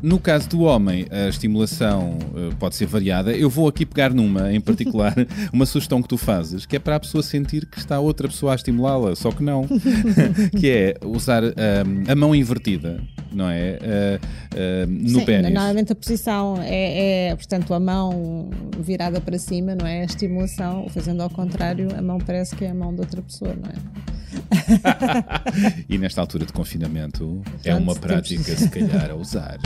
No caso do homem, a estimulação uh, pode ser variada. Eu vou aqui pegar numa, em particular, uma sugestão que tu fazes, que é para a pessoa sentir que está outra pessoa a estimulá-la, só que não. que é usar um, a mão invertida, não é? Uh, no Sim, pênis. Normalmente a posição é, é, portanto, a mão virada para cima, não é? A estimulação, fazendo ao contrário, a mão parece que é a mão de outra pessoa, não é? e nesta altura de confinamento é uma prática, se calhar, a usar.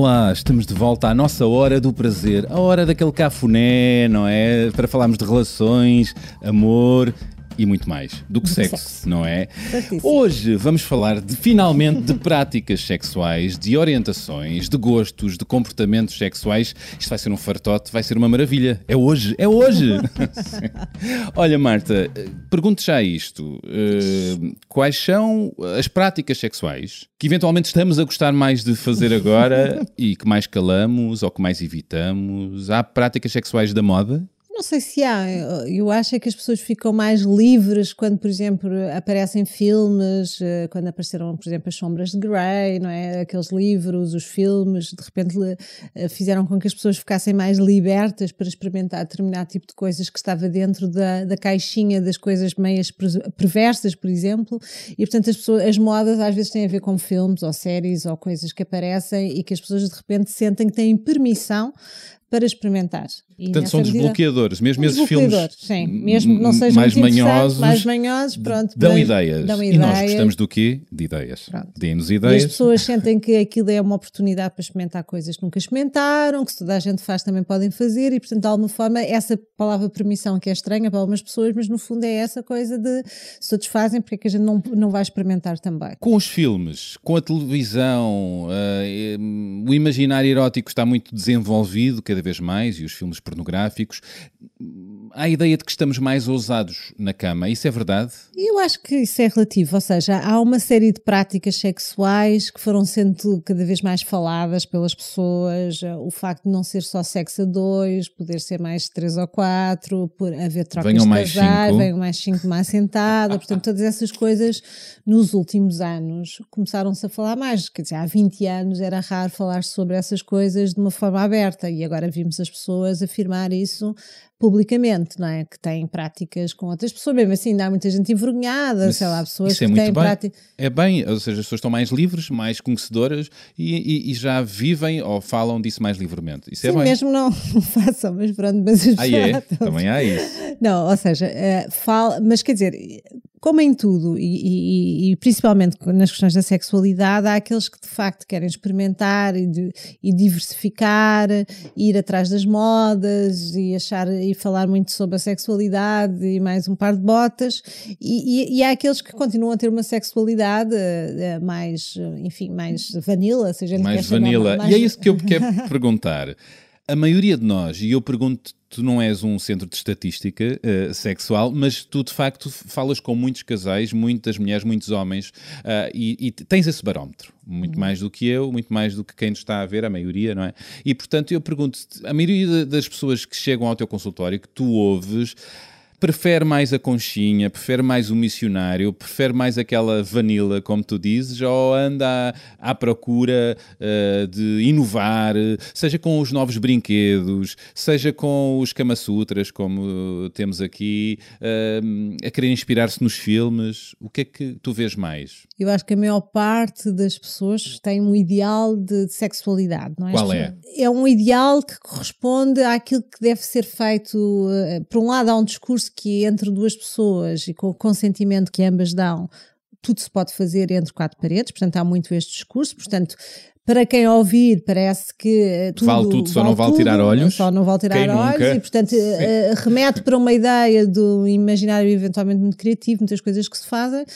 Olá, estamos de volta à nossa hora do prazer, a hora daquele cafuné, não é? Para falarmos de relações, amor e muito mais do que sexo, sexo, não é? Hoje vamos falar de finalmente de práticas sexuais, de orientações, de gostos, de comportamentos sexuais. Isto vai ser um fartote, vai ser uma maravilha. É hoje, é hoje. Olha, Marta, pergunto já isto: uh, quais são as práticas sexuais que eventualmente estamos a gostar mais de fazer agora e que mais calamos ou que mais evitamos? Há práticas sexuais da moda? Não sei se há, eu acho é que as pessoas ficam mais livres quando, por exemplo, aparecem filmes, eh, quando apareceram, por exemplo, as Sombras de Grey, não é? Aqueles livros, os filmes, de repente eh, fizeram com que as pessoas ficassem mais libertas para experimentar determinado tipo de coisas que estava dentro da, da caixinha das coisas meias perversas, por exemplo, e portanto as, pessoas, as modas às vezes têm a ver com filmes ou séries ou coisas que aparecem e que as pessoas de repente sentem que têm permissão para experimentar. Portanto, são desbloqueadores, mesmo esses filmes sim, mesmo não sejam mais manhosos, mais manhosos, pronto, dão, mas, ideias. dão ideias. E nós gostamos do quê? De ideias. Deem-nos ideias. E as pessoas sentem que aquilo é uma oportunidade para experimentar coisas que nunca experimentaram, que se toda a gente faz também podem fazer e, portanto, de alguma forma, essa palavra permissão que é estranha para algumas pessoas, mas no fundo é essa coisa de se todos fazem, porque é que a gente não, não vai experimentar também. Com os filmes, com a televisão, uh, o imaginário erótico está muito desenvolvido cada vez mais e os filmes pornográficos. Há a ideia de que estamos mais ousados na cama, isso é verdade? Eu acho que isso é relativo, ou seja, há uma série de práticas sexuais que foram sendo cada vez mais faladas pelas pessoas, o facto de não ser só sexo a dois, poder ser mais três ou quatro, por haver trocas venham de casais, venham mais cinco mais sentada, portanto todas essas coisas nos últimos anos começaram-se a falar mais, quer dizer, há 20 anos era raro falar sobre essas coisas de uma forma aberta e agora vimos as pessoas afirmar isso publicamente, não é? Que têm práticas com outras pessoas, mesmo assim ainda há muita gente envergonhada, Mas sei lá, pessoas isso é que muito têm práticas. É bem, ou seja, as pessoas estão mais livres, mais conhecedoras e, e, e já vivem ou falam disso mais livremente. Isso é Sim, é bem. mesmo não façam, mas pronto, mas as Ah, é? Também há isso. Não, ou seja, uh, fala, mas quer dizer, como em tudo, e, e, e, principalmente nas questões da sexualidade, há aqueles que de facto querem experimentar e, de, e, diversificar, ir atrás das modas e achar e falar muito sobre a sexualidade e mais um par de botas, e, há aqueles que continuam a ter uma sexualidade uh, mais, enfim, mais vanilla, seja mais vanilla. Mais... E é isso que eu quero perguntar. A maioria de nós, e eu pergunto tu não és um centro de estatística uh, sexual, mas tu de facto falas com muitos casais, muitas mulheres, muitos homens, uh, e, e, tens esse barómetro, muito uhum. mais do que eu, muito mais do que quem nos está a ver, a maioria, não é? E portanto eu pergunto a maioria das pessoas que chegam ao teu consultório, que tu ouves, prefere mais a conchinha, prefere mais o missionário, prefere mais aquela vanilla, como tu dizes, ou anda à, à procura uh, de inovar, seja com os novos brinquedos, seja com os Kama Sutras, como temos aqui, uh, a querer inspirar-se nos filmes. O que é que tu vês mais? Eu acho que a maior parte das pessoas tem um ideal de, sexualidade, não é? Qual é? É um ideal que corresponde àquilo que deve ser feito. Uh, por um lado, há um discurso que entre duas pessoas e com o consentimento que ambas dão, tudo se pode fazer entre quatro paredes, portanto há muito este discurso, portanto para quem ouvir, parece que eh, tudo, vale tudo, só vale não vale tudo, tirar olhos. Só não vale tirar olhos nunca? e, portanto, uh, remete para uma ideia do imaginário eventualmente muito criativo, muitas coisas que se fazem.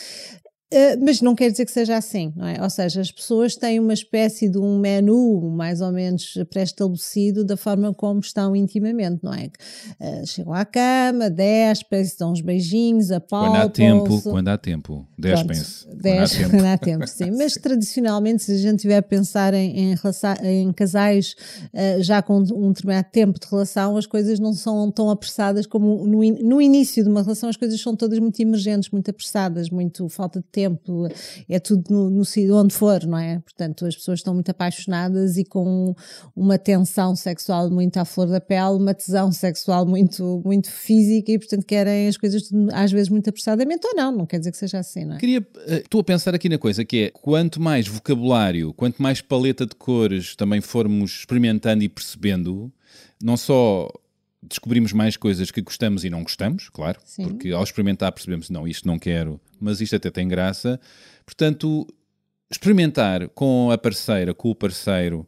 Uh, mas não quer dizer que seja assim, não é? Ou seja, as pessoas têm uma espécie de um menu mais ou menos pré-estabelecido da forma como estão intimamente, não é? Uh, chegam à cama, despem, dão uns beijinhos, apalpam Quando há tempo, quando há tempo, despem-se. Quando há tempo, sim. Mas tradicionalmente, se a gente tiver a pensar em, em, em casais uh, já com um determinado tempo de relação, as coisas não são tão apressadas como no, in, no início de uma relação, as coisas são todas muito emergentes, muito apressadas, muito falta de tempo tempo, é tudo no, no onde for, não é? Portanto, as pessoas estão muito apaixonadas e com uma tensão sexual muito à flor da pele, uma tesão sexual muito, muito física e, portanto, querem as coisas às vezes muito apressadamente ou não, não quer dizer que seja assim, não é? Queria, eh, estou a pensar aqui na coisa que é, quanto mais vocabulário, quanto mais paleta de cores também formos experimentando e percebendo, não só descobrimos mais coisas que gostamos e não gostamos, claro, Sim. porque ao experimentar percebemos, não, isto não quero, mas isto até tem graça. Portanto, experimentar com a parceira, com o parceiro,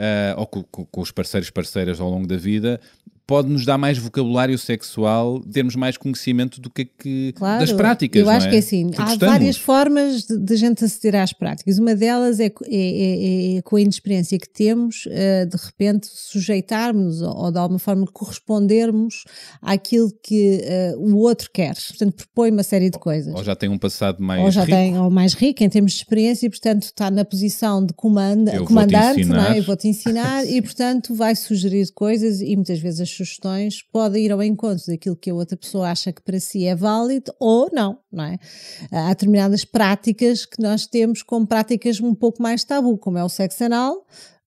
uh, ou com, com, os parceiros parceiras ao longo da vida, pode nos dar mais vocabulário sexual, termos mais conhecimento do que, que claro, das práticas. Eu acho é? que é assim, há várias formas de, de gente aceder às práticas. Uma delas é, é, é, é com a inexperiência que temos, uh, de repente sujeitarmos ou, ou, de alguma forma correspondermos àquilo que uh, o outro quer. Portanto, propõe uma série de coisas. Ou já tem um passado mais ou já rico. Tem, ou mais rico em termos de experiência e, portanto, está na posição de comanda, comandante, vou não é? eu vou-te ensinar e, portanto, vai sugerir coisas e muitas vezes as sugestões podem ir ao encontro daquilo que a outra pessoa acha que para si é válido ou não, não é? Há determinadas práticas que nós temos como práticas um pouco mais tabu, como é o sexo anal,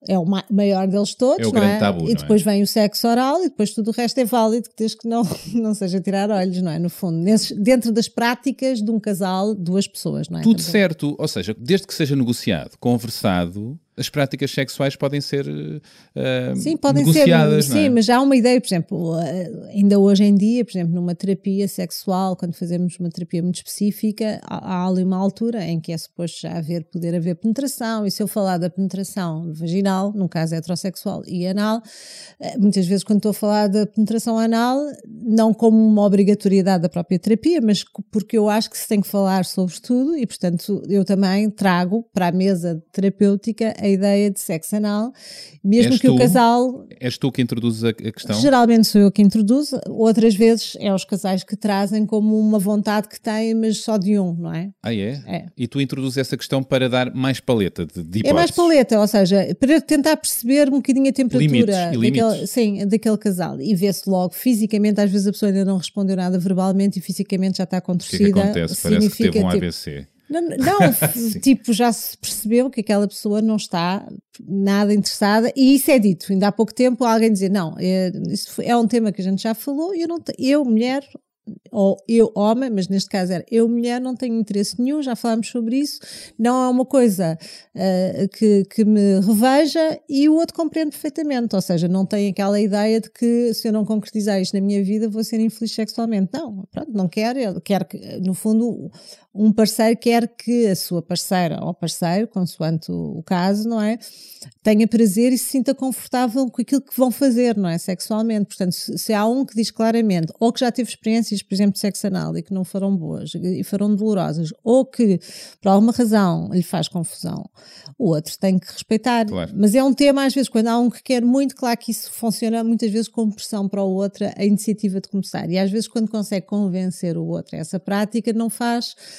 é o maior deles todos, é o não é? Tabu, e depois é? vem o sexo oral e depois tudo o resto é válido, desde que não, não seja tirar olhos, não é? No fundo, nesses, dentro das práticas de um casal, duas pessoas, não é? Tudo Também. certo, ou seja, desde que seja negociado, conversado, as práticas sexuais podem ser uh, sim, podem negociadas. Ser, sim, é? mas já há uma ideia, por exemplo, ainda hoje em dia, por exemplo, numa terapia sexual, quando fazemos uma terapia muito específica, há, há ali uma altura em que é suposto já haver, poder haver penetração, e se eu falar da penetração vaginal, num caso heterossexual e anal, eh, muitas vezes quando estou a falar da penetração anal, não como uma obrigatoriedade da própria terapia, mas porque eu acho que se tem que falar sobre tudo e, portanto, eu também trago para a mesa terapêutica a ideia de sexo anal, mesmo és que tu, o casal. És tu que introduzes a, questão? Geralmente sou eu que introduzo, outras vezes é os casais que trazem como uma vontade que têm, mas só de um, não é? Ah, é? é. E tu introduzes essa questão para dar mais paleta de, de É mais paleta, ou seja, para tentar perceber um bocadinho a temperatura limites, daquele, sim, daquele casal e ver-se logo fisicamente, às vezes a pessoa ainda não respondeu nada verbalmente e fisicamente já está contorcida. O que, é que acontece? Parece que teve um ABC. Tipo, não, não tipo, já se percebeu que aquela pessoa não está nada interessada e isso é dito. Ainda há pouco tempo alguém dizia, não, é, isso é um tema que a gente já falou e eu, não eu mulher, ou eu homem, mas neste caso era eu mulher, não tenho interesse nenhum, já falámos sobre isso, não é uma coisa uh, que, que me reveja e o outro compreende perfeitamente, ou seja, não tem aquela ideia de que se eu não concretizar isto na minha vida vou ser infeliz sexualmente. Não, pronto, não quer, ele quer que, no fundo, um parceiro quer que a sua parceira ou parceiro, consoante o, o caso, não é? Tenha prazer e se sinta confortável com aquilo que vão fazer, não é? Sexualmente. Portanto, se, se há um que diz claramente, ou que já teve experiências, por exemplo, de sexo anal e que não foram boas e foram dolorosas, ou que por alguma razão lhe faz confusão, o outro tem que respeitar. Claro. Mas é um tema, às vezes, quando há um que quer muito, claro que isso funciona muitas vezes como pressão para o outro, a iniciativa de começar. E às vezes, quando consegue convencer o outro a essa prática, não faz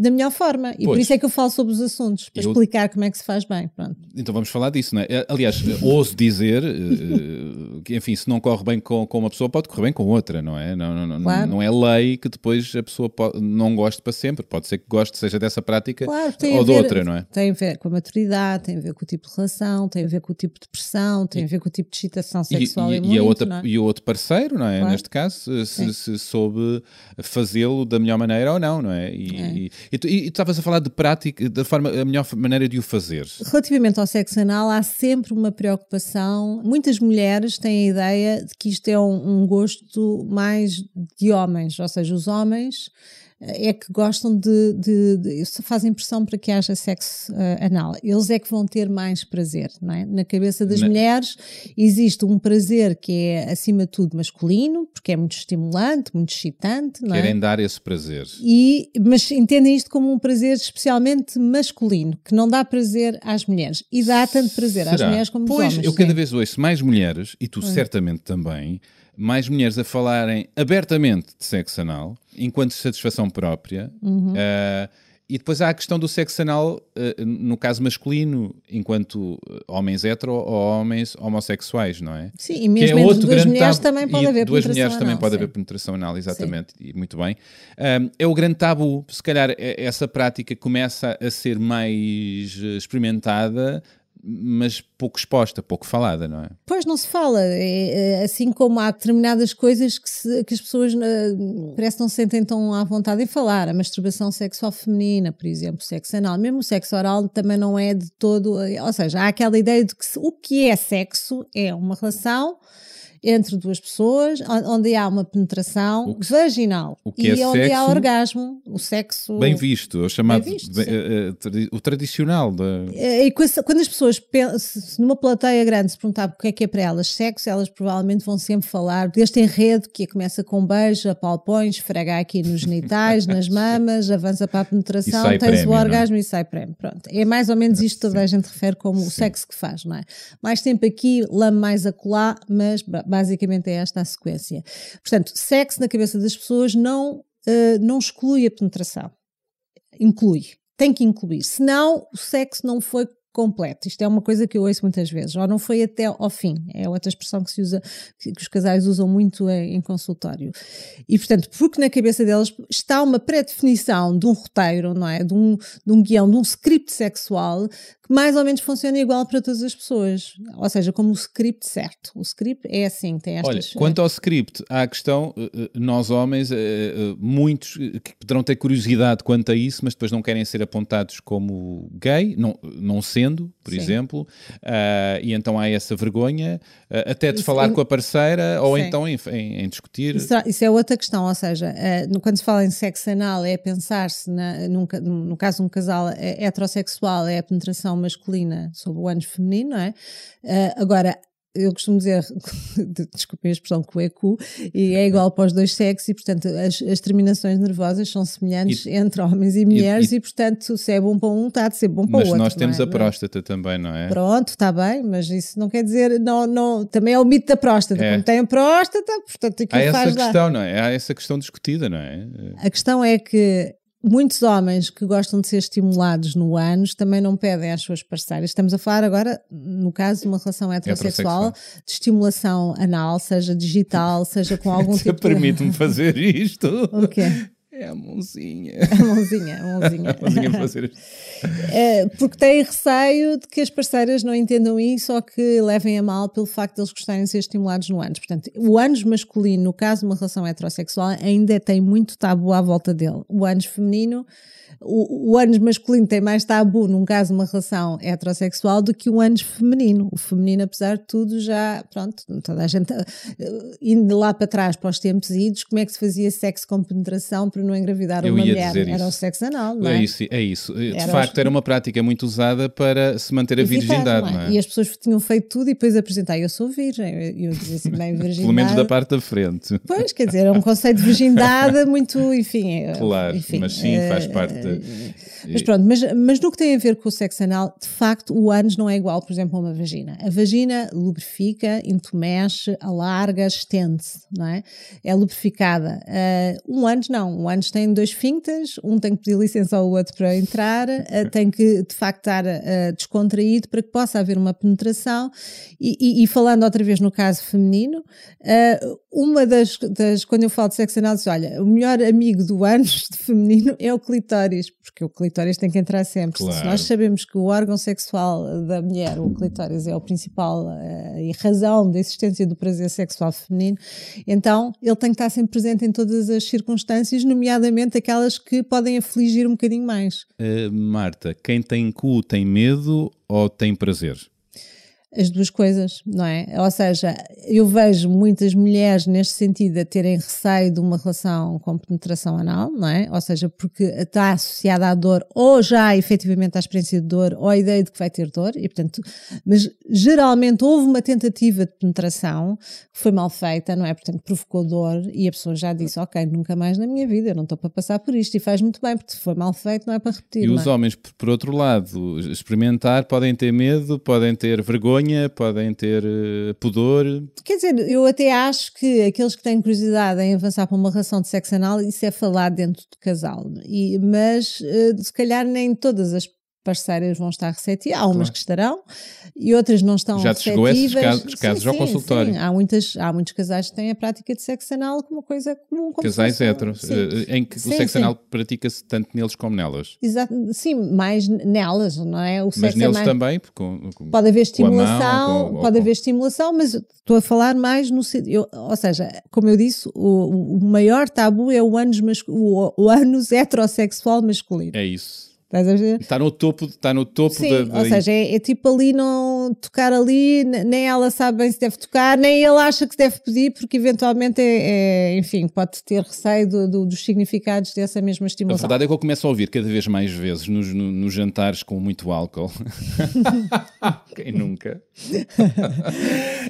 da melhor forma. E pois. por isso é que eu falo sobre os assuntos, para eu... explicar como é que se faz bem. Pronto. Então vamos falar disso, não é? é aliás, ouso dizer eh, que, enfim, se não corre bem com, com uma pessoa, pode correr bem com outra, não é? Não, não, claro. não é lei que depois a pessoa pode, não goste para sempre. Pode ser que goste, seja dessa prática claro, ou de outra, não é? Tem a ver com a maturidade, tem a ver com o tipo de relação, tem a ver com o tipo de pressão, tem a ver com o tipo de excitação sexual. E, e, muito, e, outra, é? e o outro parceiro, não é? Claro. Neste caso, se, se soube fazê-lo da melhor maneira ou não, não é? E, é. E, e estavas a falar de prática, da forma, a melhor maneira de o fazer. Relativamente ao sexo anal, há sempre uma preocupação. Muitas mulheres têm a ideia de que isto é um, um gosto mais de homens, ou seja, os homens é que gostam de, de, de fazem pressão para que haja sexo uh, anal. Eles é que vão ter mais prazer, não é? Na cabeça das mulheres existe um prazer que é acima de tudo masculino, porque é muito estimulante, muito excitante, não é? Querem dar esse prazer. E, mas entendem isto como um prazer especialmente masculino, que não dá prazer às mulheres. E dá tanto prazer Será? às mulheres como pois, aos homens. eu cada vez ouço mais mulheres, e tu certamente também, mais mulheres a falarem abertamente de sexo anal, enquanto satisfação própria. Uhum. Uh, e depois há a questão do sexo anal, uh, no caso masculino, enquanto homens hetero ou homens homossexuais, não é? Sim, e mesmo é entre duas mulheres tabu, também pode haver duas mulheres também pode haver penetração anal, exatamente, sim. e muito bem. Um, é o grande tabu. Se calhar é, essa prática começa a ser mais experimentada mas pouco exposta, pouco falada, não é? Pois não se fala, é, é, assim como há determinadas coisas que, se, que as pessoas uh, parece não se sentem tão à vontade em falar, a masturbação sexual feminina, por exemplo, sexo anal, mesmo o sexo oral também não é de todo, eh, ou seja, há aquela ideia de que se, o que é sexo é uma relação entre duas pessoas, onde há uma penetração que, vaginal e é onde sexo, há orgasmo, o sexo. Bem visto, o chamado visto, bem, uh, o tradicional. Da... E quando as pessoas, pensam, se numa plateia grande, se perguntar o que é que é para elas sexo, elas provavelmente vão sempre falar deste enredo que começa com beijo, apalpões, esfrega aqui nos genitais, nas mamas, avança para a penetração, tens prémio, o é? orgasmo e sai prémio. Pronto. É mais ou menos isto que toda a gente refere como Sim. o sexo que faz, não é? Mais tempo aqui, lame mais acolá, mas Basicamente é esta a sequência. Portanto, sexo na cabeça das pessoas não, uh, não exclui a penetração. Inclui. Tem que incluir. Senão, o sexo não foi completo. Isto é uma coisa que eu ouço muitas vezes. Ou não foi até ao fim. É outra expressão que se usa, que os casais usam muito em, em consultório. E, portanto, porque na cabeça delas está uma pré-definição de um roteiro, não é? De um, de um guião, de um script sexual que mais ou menos funciona igual para todas as pessoas. Ou seja, como o script certo. O script é assim, tem estas... Olha, quanto ao script, há a questão, eh, eh, nós homens, eh, muitos que poderão ter curiosidade quanto a isso, mas depois não querem ser apontados como gay, não, não sendo por Sim. exemplo, uh, e então há essa vergonha, uh, até de isso, falar com a parceira ou Sim. então em, em, em discutir. Isso, isso, é outra questão, ou seja, uh, quando se fala em sexo anal, é pensar-se, no caso de um casal heterossexual, é a penetração masculina sobre o ânus feminino, não é? agora, eu costumo dizer, desculpem a expressão, cuecu, e é igual para os dois sexos, e portanto as, as terminações nervosas são semelhantes e, entre homens e mulheres, e, e, e, portanto se é bom para um, está de ser bom para o outro. Mas nós temos é? a próstata também, não é? Pronto, está bem, mas isso não quer dizer, não, não, também é o mito da próstata. É. Como tem a próstata, portanto aquilo Há essa faz questão, lá. não é? Há essa questão discutida, não é? A questão é que muitos homens que gostam de ser estimulados no ânus também não pedem às suas parceiras. Estamos a falar agora, no caso de uma relação heterossexual, heterossexual. de estimulação anal, seja digital, seja com algum tipo permite-me fazer isto. O quê? É a mãozinha. A mãozinha, a mãozinha. a mãozinha fazer é, Porque têm receio de que as parceiras não entendam isso ou que levem a mal pelo facto de eles gostarem de ser estimulados no ânus. Portanto, o ânus masculino, no caso de uma relação heterossexual, ainda tem muito tabu à volta dele. O ânus feminino o, o ânus masculino tem mais tabu num caso de uma relação heterossexual do que o ânus feminino. O feminino, apesar de tudo, já, pronto, toda a gente, uh, indo lá para trás, para os tempos idos, como é que se fazia sexo com penetração para não engravidar Eu uma mulher? Era o sexo anal, não é? É isso, é isso. De era facto, os... era uma prática muito usada para se manter a virgindade, não é? não é? E as pessoas tinham feito tudo e depois apresentar, eu sou virgem. Eu dizia assim, bem, virgindade. Pelo menos da parte da frente. Pois, quer dizer, é um conceito de virgindade muito, enfim. É, claro, enfim, mas sim, faz parte. Uh, mas pronto, mas, mas no que tem a ver com o sexo anal, de facto, o ânus não é igual, por exemplo, a uma vagina. A vagina lubrifica, entumece, alarga, estende-se, não é? É lubrificada. Uh, um ânus não. Um ânus tem dois fintas, um tem que pedir licença ao outro para entrar, uh, tem que, de facto, estar uh, descontraído para que possa haver uma penetração. E, e, e falando outra vez no caso feminino, uma das, das, quando eu falo de sexo anal, diz, olha, o melhor amigo do ânus feminino é o clitóris, porque o clitóris tem que entrar sempre. Claro. Se nós sabemos que o órgão sexual da mulher, o clitóris, é o principal uh, e razão da existência do prazer sexual feminino, então ele tem que estar sempre presente em todas as circunstâncias, nomeadamente aquelas que podem afligir um bocadinho mais. Uh, Marta, quem tem cu tem medo ou tem prazer? As duas coisas, não é? Ou seja, eu vejo muitas mulheres neste sentido a terem receio de uma relação com penetração anal, não é? Ou seja, porque está associada à dor ou já efetivamente à experiência de dor ou à ideia de que vai ter dor e portanto, mas geralmente houve uma tentativa de penetração que foi mal feita, não é? Portanto, provocou dor e a pessoa já disse, ok, nunca mais na minha vida, eu não estou para passar por isto e faz muito bem, porque se foi mal feito não é para repetir. E os é? homens, por outro lado, experimentar podem ter medo, podem ter vergonha vergonha, podem ter uh, pudor. Quer dizer, eu até acho que aqueles que têm curiosidade em avançar para uma relação de sexo anal, isso é falar dentro do casal. E, mas uh, se calhar nem todas as parceiras vão estar receptivas, há umas claro. que estarão e outras não estão Já te chegou esses casos, casos sim, ao consultório? Sim. Há, muitas, há muitos casais que têm a prática de sexo anal como uma coisa comum. Como casais heteros, eh, em que o sexo anal pratica-se tanto neles como nelas. Exato, sim, mais nelas, não é? O mas é neles mais... também, com, com, pode haver estimulação, mão, com, pode haver estimulação, mas estou a falar mais no eu, ou seja, como eu disse, o, o maior tabu é o ânus, o, o ânus heterossexual masculino. É isso. Estás a ver? Está no topo, está no topo Sim, da, ou seja, é, é, tipo ali não tocar ali, nem ela sabe bem se deve tocar, nem ele acha que deve pedir, porque eventualmente é, é enfim, pode ter receio do, do, dos significados dessa mesma estimulação. A verdade é que eu começo a ouvir cada vez mais vezes nos, no, nos jantares com muito álcool. Quem nunca?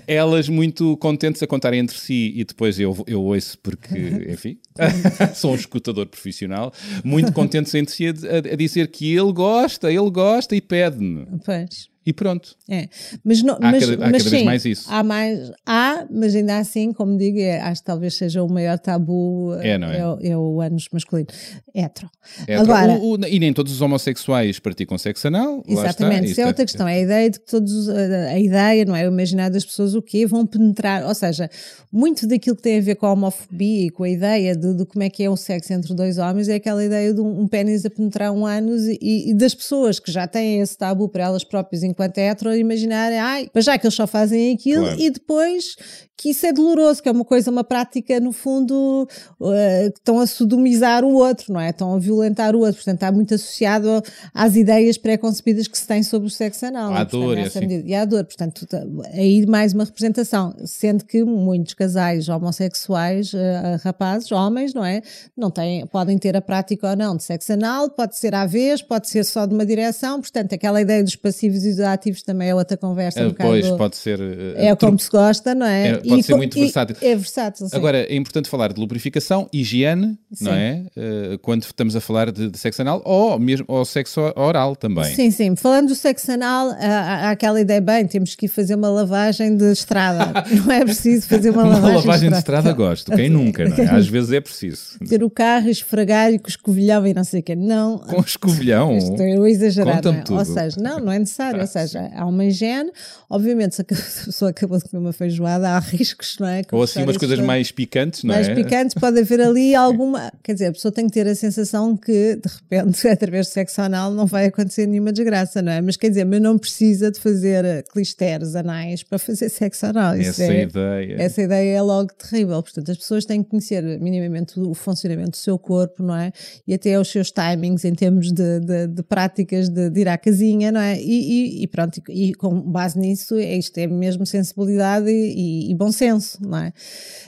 Elas muito contentes a contarem entre si e depois eu, eu ouço porque, enfim, sou um escutador profissional, muito contentes entre si a, a dizer que ele gosta, ele gosta e pede-me. Pois e pronto. É. Mas, não, há mas, cada, há mas cada sim, vez mais isso. Há mais, há, mas ainda assim, como digo, é, acho que talvez seja o maior tabu é, não é? é, o, é o ânus masculino. Hetero. Hetero. Agora, o, o, e nem todos os homossexuais praticam sexo anal. Exatamente, isso é outra questão. É a ideia de que todos, a, ideia, não é? O imaginar das pessoas o quê? Vão penetrar, ou seja, muito daquilo que tem a ver com a homofobia e com a ideia de, de como é que é o sexo entre dois homens é aquela ideia de um, um pênis a penetrar um ânus e, e, das pessoas que já têm esse tabu para elas próprias enquanto hetero, imaginar, ai, mas já que eles só fazem aquilo claro. e depois que isso é doloroso, que é uma coisa, uma prática, no fundo, uh, que estão a sodomizar o outro, não é? Estão a violentar o outro, portanto está muito associado às ideias pré-concebidas que se tem sobre o sexo anal. À dor, e, assim. e à dor, portanto, tá, aí mais uma representação, sendo que muitos casais homossexuais, uh, rapazes, homens, não é? Não têm, podem ter a prática ou não de sexo anal, pode ser à vez, pode ser só de uma direção, portanto, aquela ideia dos passivos e dos ativos também é outra conversa. É, um pois, bocado, pode ser. Uh, é como se gosta, não é? é pode e, ser muito e, versátil. É versátil. Sim. Agora, é importante falar de lubrificação, higiene, sim. não é? Uh, quando estamos a falar de, de, sexo anal ou mesmo ou sexo oral também. Sim, sim. Falando do sexo anal, há, há aquela ideia, bem, temos que ir fazer uma lavagem de estrada. não é preciso fazer uma lavagem, uma lavagem de estrada. de estrada gosto. Quem nunca, não é? Às vezes é preciso. Ter o carro, esfregar e com escovilhão e não sei o quê. Não. Com escovilhão? Isto é exagerado. Não é? Tudo. Ou seja, não, não é necessário. Ou seja, há uma higiene. Obviamente, se a pessoa acabou de comer uma feijoada, há riscos, não é? Ou assim umas coisas mais picantes, não mais é? Mais picantes, pode haver ali alguma. Quer dizer, a pessoa tem que ter a sensação que, de repente, através do sexo anal, não vai acontecer nenhuma desgraça, não é? Mas quer dizer, mas não precisa de fazer clisteres anais para fazer sexo anal. Isso essa é, ideia. Essa ideia é logo terrível. Portanto, as pessoas têm que conhecer minimamente o funcionamento do seu corpo, não é? E até os seus timings em termos de, de, de práticas de, de, ir à casinha, não é? E, e, e pronto, e, e, com base nisso, é isto é mesmo sensibilidade e, e bom senso, não é?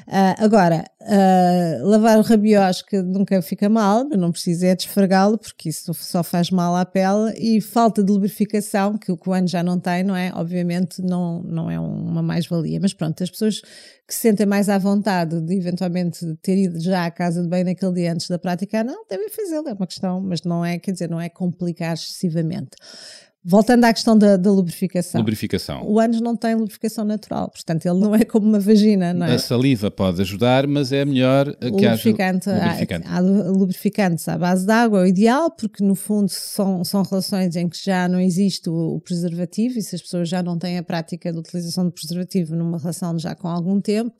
Uh, agora, uh, lavar o rabiosque nunca fica mal, não precisa é desfregá-lo, porque isso só faz mal à pele, e falta de lubrificação, que o coano já não tem, não é? Obviamente não, não é uma mais-valia. Mas pronto, as pessoas que se sentem mais à vontade de eventualmente ter ido já à casa de bem naquele dia antes da prática, não, devem fazê-lo, é uma questão, mas não é, quer dizer, não é complicar excessivamente. Voltando à questão da, da, lubrificação. Lubrificação. O ânus não tem lubrificação natural, portanto ele não é como uma vagina, não é? A saliva pode ajudar, mas é melhor que lubrificante, haja lubrificante. Há, há lubrificantes à base de água, é o ideal, porque no fundo são, são relações em que já não existe o, o, preservativo e se as pessoas já não têm a prática de utilização do preservativo numa relação já com algum tempo,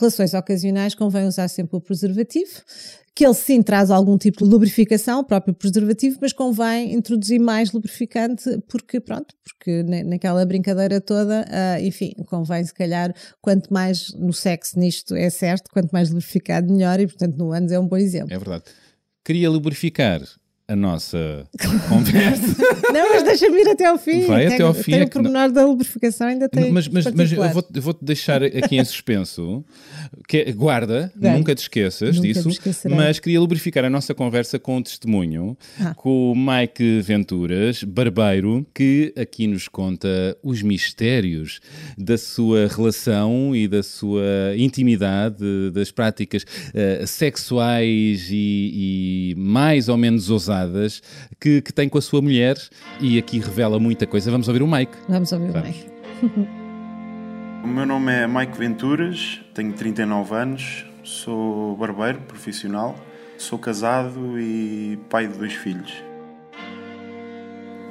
relações ocasionais convém usar sempre o preservativo que ele sim traz algum tipo de lubrificação, próprio preservativo, mas convém introduzir mais lubrificante porque, pronto, porque naquela brincadeira toda, uh, enfim, convém se calhar, quanto mais no sexo nisto é certo, quanto mais lubrificado melhor e portanto no ânus é um bom exemplo. É verdade. Queria lubrificar a nossa conversa. Não, mas deixa-me ir até ao fim. Vai até ao fim. Tem é o pormenor não... da lubrificação, ainda tem. Mas, mas, mas eu vou-te vou deixar aqui em suspenso. Que é, guarda, Bem, nunca te esqueças nunca disso. Mas queria lubrificar a nossa conversa com um testemunho ah. com o Mike Venturas, barbeiro, que aqui nos conta os mistérios da sua relação e da sua intimidade, das práticas uh, sexuais e, e mais ou menos ousadas que, que tem com a sua mulher e aqui revela muita coisa. Vamos ouvir o Mike. Vamos ouvir Vamos. o Mike. o meu nome é Mike Venturas, tenho 39 anos, sou barbeiro profissional, sou casado e pai de dois filhos.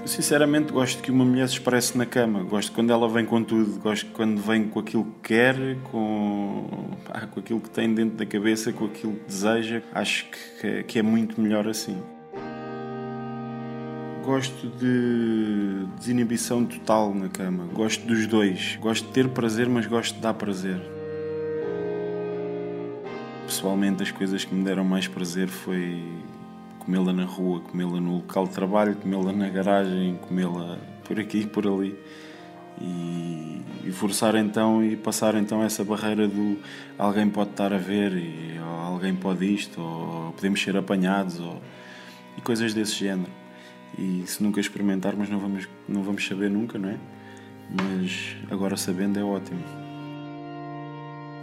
Sinceramente, gosto que uma mulher se expresse na cama. Gosto quando ela vem com tudo. Gosto quando vem com aquilo que quer, com, pá, com aquilo que tem dentro da cabeça, com aquilo que deseja. Acho que, que é muito melhor assim. Gosto de desinibição total na cama. Gosto dos dois. Gosto de ter prazer, mas gosto de dar prazer. Pessoalmente, as coisas que me deram mais prazer foi comê-la na rua, comê-la no local de trabalho, comê-la na garagem, comê-la por aqui e por ali. E, e, forçar então e passar então essa barreira do alguém pode estar a ver e alguém pode isto, ou podemos ser apanhados, ou, e coisas desse género e se nunca experimentarmos não vamos, não vamos saber nunca, não é? Mas agora sabendo é ótimo.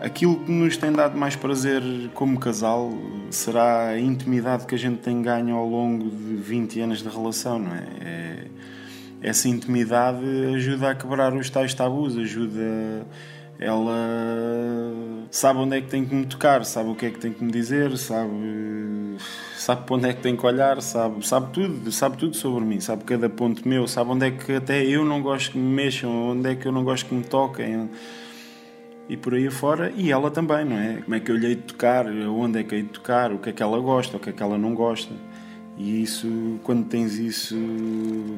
Aquilo que nos tem dado mais prazer como casal será a intimidade que a gente tem ganho ao longo de 20 anos de relação, não é? é essa intimidade ajuda a quebrar os tais tabus, ajuda ela sabe onde é que tem que me tocar, sabe o que é que tem que me dizer, sabe, sabe para onde é que tem que olhar, sabe, sabe tudo, sabe tudo sobre mim, sabe cada ponto meu, sabe onde é que até eu não gosto que me mexam, onde é que eu não gosto que me toquem e por aí afora, e ela também, não é? Como é que eu lhe hei de tocar, onde é que hei de tocar, o que é que ela gosta, o que é que ela não gosta. E isso, quando tens isso,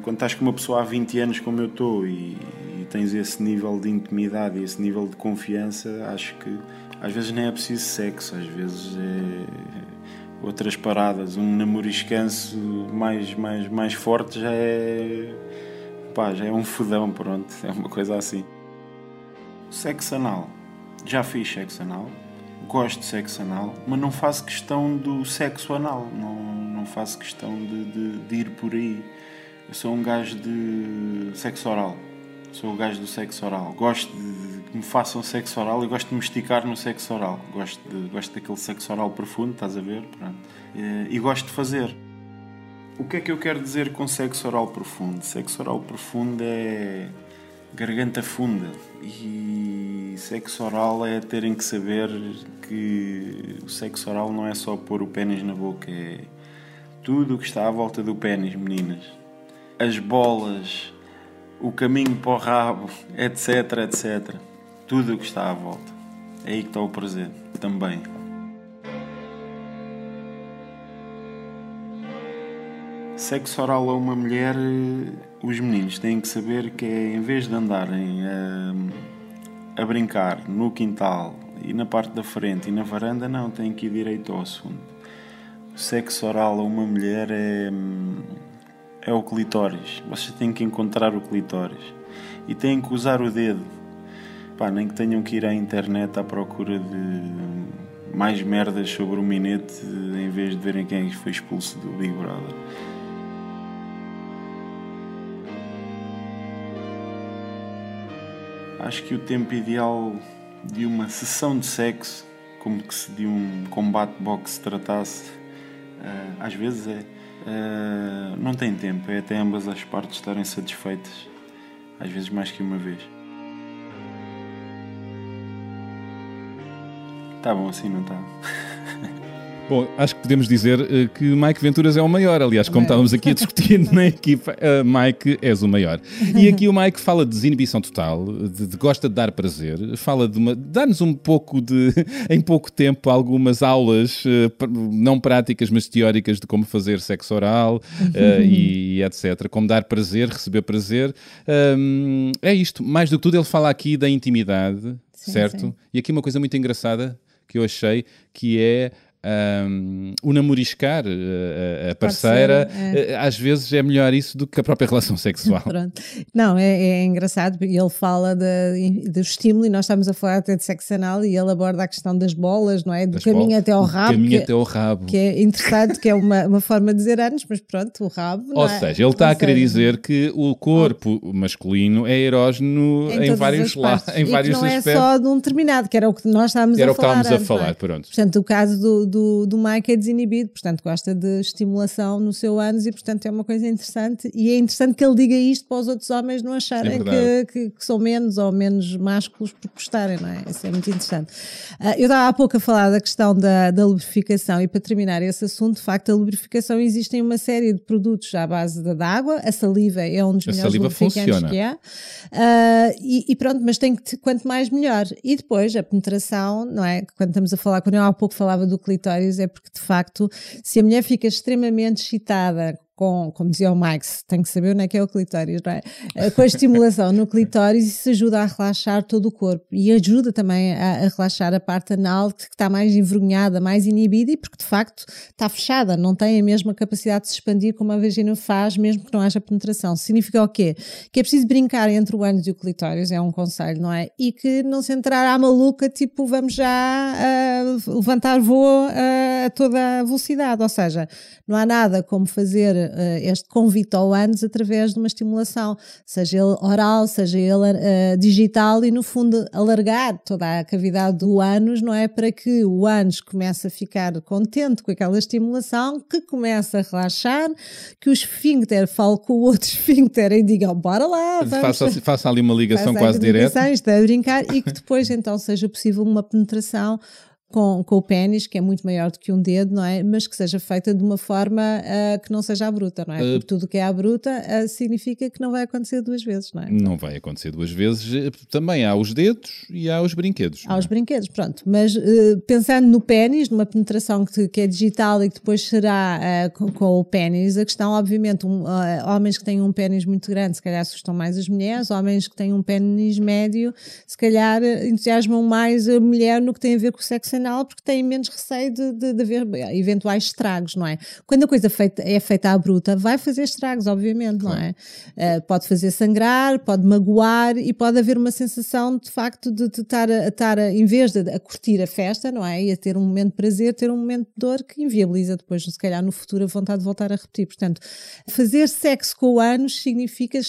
quando estás com uma pessoa há 20 anos como eu estou e, e tens esse nível de intimidade e esse nível de confiança, acho que às vezes nem é preciso sexo, às vezes é outras paradas. Um namoriscanço mais, mais, mais forte já é. pá, já é um fodão, pronto, é uma coisa assim. Sexo anal. Já fiz sexo anal, gosto de sexo anal, mas não faço questão do sexo anal. Não, não faço questão de, de, de, ir por aí. Eu sou um gajo de sexo oral. Sou o gajo do sexo oral. Gosto de que me façam sexo oral e gosto de me esticar no sexo oral. Gosto, de, gosto daquele sexo oral profundo, estás a ver? Pronto. E, e gosto de fazer. O que é que eu quero dizer com sexo oral profundo? Sexo oral profundo é garganta funda e sexo oral é terem que saber que o sexo oral não é só pôr o pênis na boca, é tudo o que está à volta do pênis, meninas. As bolas, o caminho para o rabo, etc, etc. Tudo o que está à volta. É aí que está o prazer, também. Sexo oral a uma mulher, os meninos têm que saber que é, em vez de andarem a, a brincar no quintal e na parte da frente e na varanda, não, têm que ir direito ao assunto sexo oral a uma mulher é, é o clitóris. Vocês têm que encontrar o clitóris e têm que usar o dedo. Pá, nem que tenham que ir à internet à procura de mais merdas sobre o minete em vez de verem quem foi expulso do Big Brother. Acho que o tempo ideal de uma sessão de sexo, como que se de um combate boxe tratasse, às vezes é. Uh, não tem tempo, é até ambas as partes estarem satisfeitas, às vezes mais que uma vez. Tá bom assim, não está? Bom, acho que podemos dizer uh, que Mike Venturas é o maior. Aliás, como é. estávamos aqui a discutir na equipa, uh, Mike és o maior. E aqui o Mike fala de desinibição total, de, de gosta de dar prazer, fala de uma. dá-nos um pouco de. em pouco tempo, algumas aulas, uh, não práticas, mas teóricas de como fazer sexo oral e etc. Como dar prazer, receber prazer. É isto. Mais do que tudo, ele fala aqui da intimidade, sim, certo? Sim. E aqui uma coisa muito engraçada que eu achei que é um, o namoriscar a, a parceira, é. às vezes é melhor isso do que a própria relação sexual. Não, é, é engraçado, porque ele fala de, do estímulo e nós estamos a falar até de sexo anal e ele aborda a questão das bolas, não é? Do das caminho bolas, até ao rabo. caminho que, até ao rabo. Que é interessante, que é uma, uma forma de dizer anos, mas pronto, o rabo. Ou é? seja, ele está a querer dizer que o corpo masculino é erógeno em, em vários, lá, em vários não aspectos. é só de um determinado, que era o que nós estávamos era a falar. Era o que estávamos a falar, pronto. Portanto, o caso do do, do Mike é desinibido, portanto gosta de estimulação no seu ânus e portanto é uma coisa interessante e é interessante que ele diga isto para os outros homens não acharem é que, que, que, são menos ou menos másculos por gostarem, não é? Isso é muito interessante. Uh, eu estava há pouco a falar da questão da, da lubrificação e para terminar esse assunto, de facto a lubrificação existem uma série de produtos à base da água, a saliva é um dos a melhores lubrificantes funciona. que há uh, e, e, pronto, mas tem que quanto mais melhor e depois a penetração, não é? Quando estamos a falar, quando eu há pouco falava do clitóris é porque, de facto, se a mulher fica extremamente excitada com, como dizia o Max, tem que saber onde é que é o clitóris, não é? Eh, com a estimulação no clitóris, isso ajuda a relaxar todo o corpo e ajuda também a, a relaxar a parte anal que está mais envergonhada, mais inibida e porque de facto está fechada, não tem a mesma capacidade de se expandir como a vagina faz, mesmo que não haja penetração. Significa o quê? Que é preciso brincar entre o ânus e o clitóris, é um conselho, não é? E que não se entrar à maluca, tipo, vamos já uh, levantar voo uh, a toda a velocidade, ou seja, não há nada como fazer este convite ao ânus através de uma estimulação, seja ele oral, seja ele uh, digital, e no fundo alargar toda a cavidade do ânus, não é? Para que o ânus comece a ficar contente com aquela estimulação, que comece a relaxar, que o esfíncter fale com o outro esfíncter e diga, bora lá. Faça, faça ali uma ligação quase direta. Está a brincar e que depois então seja possível uma penetração com, com o pênis, que é muito maior do que um dedo, não é? Mas que seja feita de uma forma uh, que não seja à bruta, não é? Uh, Porque tudo que é à bruta uh, significa que não vai acontecer duas vezes, não é? Não vai acontecer duas vezes. Também há os dedos e há os brinquedos. Há os é? brinquedos, pronto. Mas pensando no pênis, numa penetração que, que, é digital e que depois será com, com, o pênis, a questão, obviamente, um, homens que têm um pênis muito grande, se calhar assustam mais as mulheres, homens que têm um pênis médio, se calhar entusiasmam mais a mulher no que tem a ver com o sexo porque têm menos receio de, de, de haver eventuais estragos, não é? Quando a coisa feita, é feita à bruta, vai fazer estragos, obviamente, não é? Uh, pode fazer sangrar, pode magoar e pode haver uma sensação de facto de, estar, a, estar a, em vez de a curtir a festa, não é? E a ter um momento de prazer, ter um momento de dor que inviabiliza depois, se calhar no futuro, a vontade de voltar a repetir. Portanto, fazer sexo com anos significa,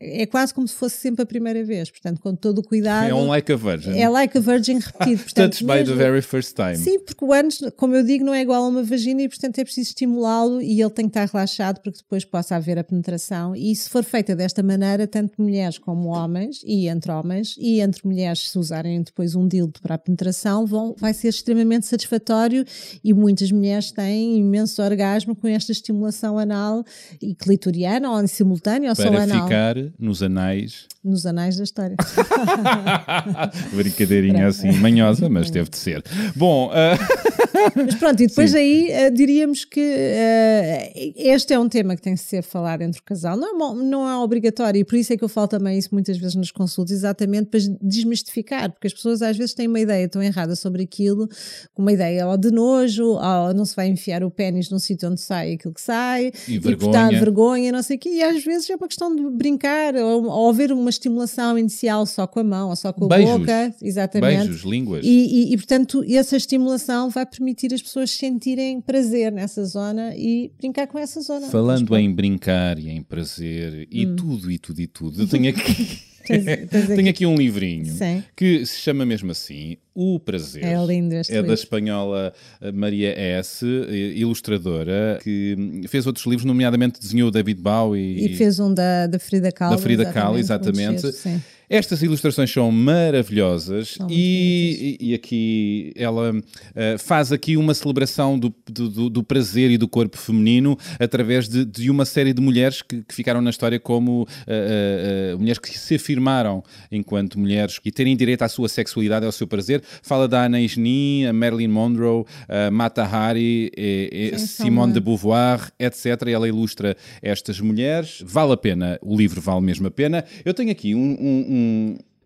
é quase como se fosse sempre a primeira vez, portanto, com todo o cuidado. É um like a virgin. É like a virgin repetido. Portanto, Touched by the very first time. Sim, porque o ânus, como eu digo, não é igual a uma vagina e, portanto, é preciso estimulá-lo e ele tem que estar relaxado para que depois possa haver a penetração. E se for feita desta maneira, tanto mulheres como homens, e entre homens, e entre mulheres, se usarem depois um dildo para a penetração, vão, vai ser extremamente satisfatório e muitas mulheres têm imenso orgasmo com esta estimulação anal e clitoriana, ou em simultâneo, ou para só anal. Para ficar nos anais. Nos anais da história. Brincadeirinha assim manhosa, mas teve de ser. Bom. Uh... Mas pronto, e depois Sim. aí uh, diríamos que uh, este é um tema que tem que ser falado entre o casal. Não é, não é obrigatório, e por isso é que eu falo também isso muitas vezes nos consultos, exatamente para desmistificar, porque as pessoas às vezes têm uma ideia tão errada sobre aquilo, uma ideia ou de nojo, ou não se vai enfiar o pênis num sítio onde sai aquilo que sai, e, e vergonha. vergonha, não sei o quê, e às vezes é uma questão de brincar, ou, ou haver uma estimulação inicial só com a mão, ou só com a Beijos. boca, exatamente. Beijos, línguas. E, e, e portanto, essa estimulação vai permitir permitir as pessoas sentirem prazer nessa zona e brincar com essa zona. Falando em brincar e em prazer e hum. tudo e tudo e tudo, eu tenho aqui. Tenho aqui um livrinho Sim. que se chama mesmo assim O Prazer. É lindo este É livro. da espanhola eh, Maria S., ilustradora, que fez outros livros, nomeadamente desenhou David Bowie. E, e fez um da, da Frida Kahlo. Da Frida Kahlo, exatamente. exatamente. Estas ilustrações são maravilhosas são e, e, e, aqui ela uh, faz aqui uma celebração do, do, do, prazer e do corpo feminino através de, de uma série de mulheres que, que ficaram na história como uh, uh, mulheres que se afirmaram enquanto mulheres e terem direito à sua sexualidade e ao seu prazer. Fala da Anna Isni, a Marilyn Monroe, a Mata Hari, e, e Simone de Beauvoir, etc. E ela ilustra estas mulheres. Vale a pena, o livro vale mesmo a pena. Eu tenho aqui um, um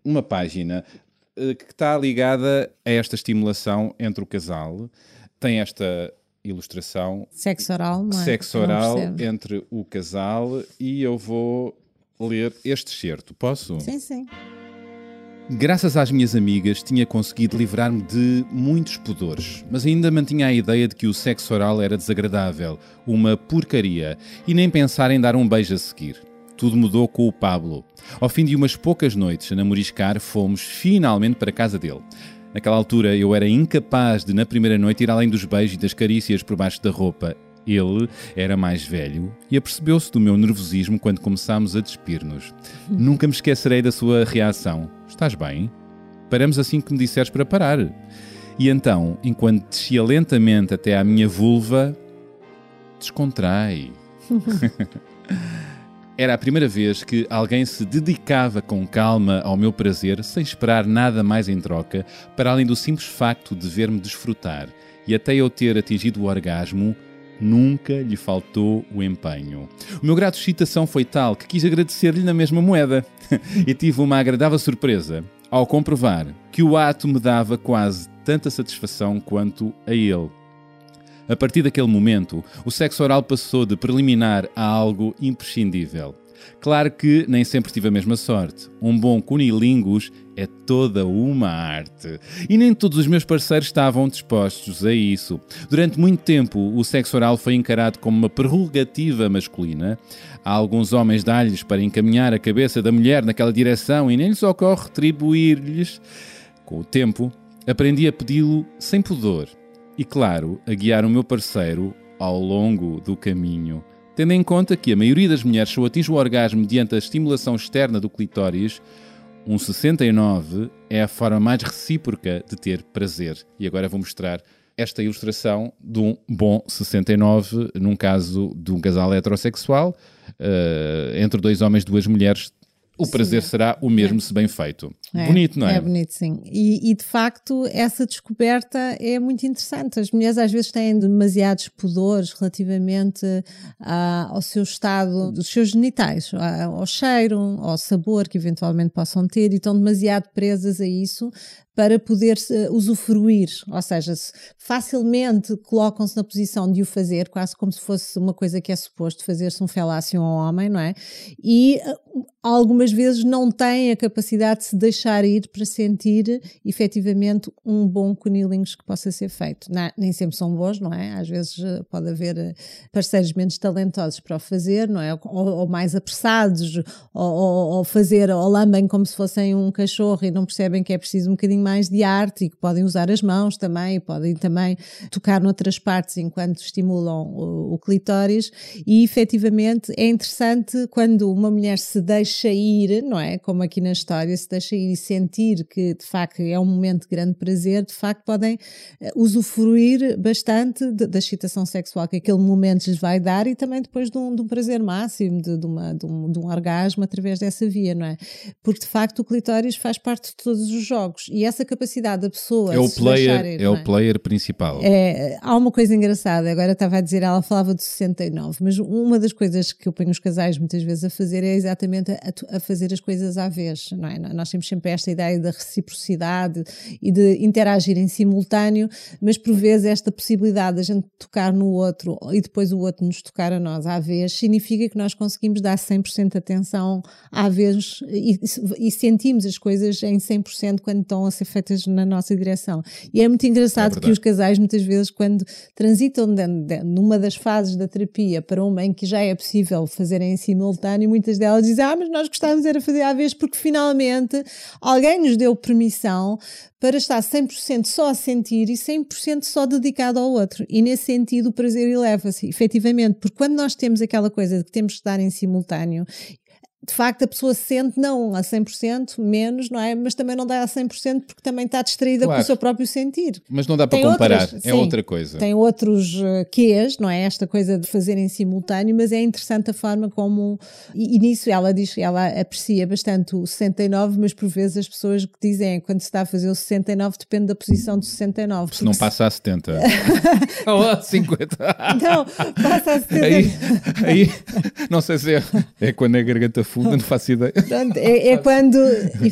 uma página uh, que está ligada a esta estimulação entre o casal. tem esta ilustração. Sexo oral, não é? Sexo oral entre o casal e eu vou ler este certo. Posso? Sim, sim. Graças às minhas amigas, tinha conseguido livrar-me de muitos pudores, mas ainda mantinha a ideia de que o sexo oral era desagradável, uma porcaria, e nem pensar em dar um beijo a seguir. Tudo mudou com o Pablo. Ao fim de umas poucas noites a namoriscar, fomos finalmente para a casa dele. Naquela altura eu era incapaz de, na primeira noite, ir além dos beijos e das carícias por baixo da roupa. Ele era mais velho e apercebeu-se do meu nervosismo quando começámos a despir-nos. Nunca me esquecerei da sua reação. Estás bem? Paramos assim que me disseres para parar. E então, enquanto descia lentamente até à minha vulva, descontrai. Era a primeira vez que alguém se dedicava com calma ao meu prazer, sem esperar nada mais em troca, para além do simples facto de ver-me desfrutar. E até eu ter atingido o orgasmo, nunca lhe faltou o empenho. O meu grado de excitação foi tal que quis agradecer-lhe na mesma moeda. e tive uma agradável surpresa ao comprovar que o ato me dava quase tanta satisfação quanto a ele. A partir daquele momento, o sexo oral passou de preliminar a algo imprescindível. Claro que nem sempre tive a mesma sorte. Um bom cunilingus é toda uma arte. E nem todos os meus parceiros estavam dispostos a isso. Durante muito tempo, o sexo oral foi encarado como uma prerrogativa masculina. Há alguns homens dá-lhes para encaminhar a cabeça da mulher naquela direção e nem lhes ocorre retribuir-lhes. Com o tempo, aprendi a pedi-lo sem pudor e, claro, a guiar o meu parceiro ao longo do caminho. Tendo em conta que a maioria das mulheres só atinge o orgasmo mediante a estimulação externa do clitóris, um 69 é a forma mais recíproca de ter prazer. E agora vou mostrar esta ilustração de um bom 69, num caso de um casal heterossexual, uh, entre dois homens e duas mulheres o prazer sim. será o mesmo é. se bem feito. É, bonito, não é? É bonito, sim. E, e, de facto, essa descoberta é muito interessante. As mulheres às vezes têm demasiados pudores relativamente a, ao seu estado, dos seus genitais, ao cheiro, ao sabor que eventualmente possam ter, e estão demasiado presas a isso para poder usufruir, ou seja, facilmente colocam-se na posição de o fazer, quase como se fosse uma coisa que é suposto fazer-se um felácio ao homem, não é? E uh, algumas vezes não têm a capacidade de se deixar ir para sentir efetivamente um bom cunilingus que possa ser feito. Não, nem sempre são bons, não é? Às vezes uh, pode haver parceiros menos talentosos para o fazer, não é? Ou, ou mais apressados, ou, ou, ou fazer, ou lambem como se fossem um cachorro e não percebem que é preciso um bocadinho mais de arte e que podem usar as mãos também, podem também tocar noutras partes enquanto estimulam o, o clitóris e efetivamente é interessante quando uma mulher se deixa ir, não é? Como aqui na história, se deixa ir e sentir que de facto é um momento de grande prazer, de facto podem eh, usufruir bastante de, da excitação sexual que aquele momento lhes vai dar e também depois de um, de um prazer máximo, de, de, uma, de, um, de um orgasmo através dessa via, não é? Porque de facto o clitóris faz parte de todos os jogos e essa essa capacidade da pessoa é o player ir, é, o é? player principal é, há uma coisa engraçada agora estava a dizer ela falava de 69 mas uma das coisas que eu ponho os casais muitas vezes a fazer é exatamente a, a fazer as coisas à vez não é? nós temos sempre esta ideia da reciprocidade e de interagir em simultâneo mas por vezes esta possibilidade de a gente tocar no outro e depois o outro nos tocar a nós à vez significa que nós conseguimos dar 100% de atenção à vez e, e sentimos as coisas em 100% quando estão a ser feitas na nossa direção. E é muito engraçado é que os casais, muitas vezes, quando transitam de, de, numa das fases da terapia para uma em que já é possível fazerem em simultâneo, muitas delas dizem: Ah, mas nós gostávamos era fazer à vez, porque finalmente alguém nos deu permissão para estar 100% só a sentir e 100% só dedicado ao outro. E nesse sentido o prazer eleva-se, efetivamente, porque quando nós temos aquela coisa de que temos que estar em simultâneo de facto a pessoa sente não a 100%, menos, não é? Mas também não dá a 100% porque também está distraída claro. com o seu próprio sentir. Mas não dá para tem comparar, outras, é sim, outra coisa. Tem outros uh, quês, não é? Esta coisa de fazer em simultâneo, mas é interessante a forma como. E, e nisso ela diz, ela aprecia bastante o 69, mas por vezes as pessoas que dizem quando se está a fazer o 69 depende da posição do 69. Se não passa a 70. Ou a 50. Não, passa a 70. Aí, aí não sei se é, é quando a garganta não faço ideia. Pronto, é, é quando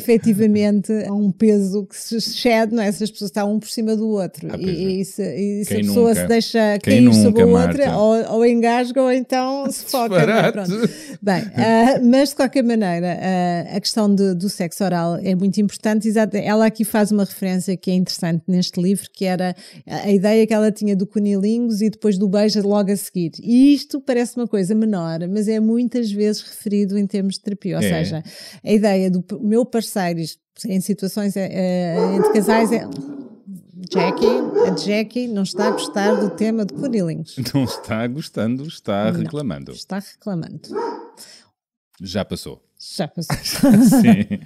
efetivamente há um peso que se excede, não é? Se as pessoas estão um por cima do outro Ah, e, é. e se, e se a pessoa nunca? se deixa Quem cair sobre a nunca, outra, Marta? ou, ou engasga ou então se foca. é? Bem, ah, mas de qualquer maneira, ah, a questão de- do sexo oral é muito importante. Exato, ela aqui faz uma referência que é interessante neste livro, que era a a ideia que ela tinha do cunilingus e depois do beijo logo a seguir. E isto parece uma coisa menor, mas é muitas vezes referido em termos de terapia. Ou É. seja, a ideia do meu parceiro, em situações eh, eh, entre casais, é. Jackie, a Jackie não está a gostar do tema de cunilingus. Não está gostando, está Não. reclamando. Está reclamando. Já passou. Já passou. Sim.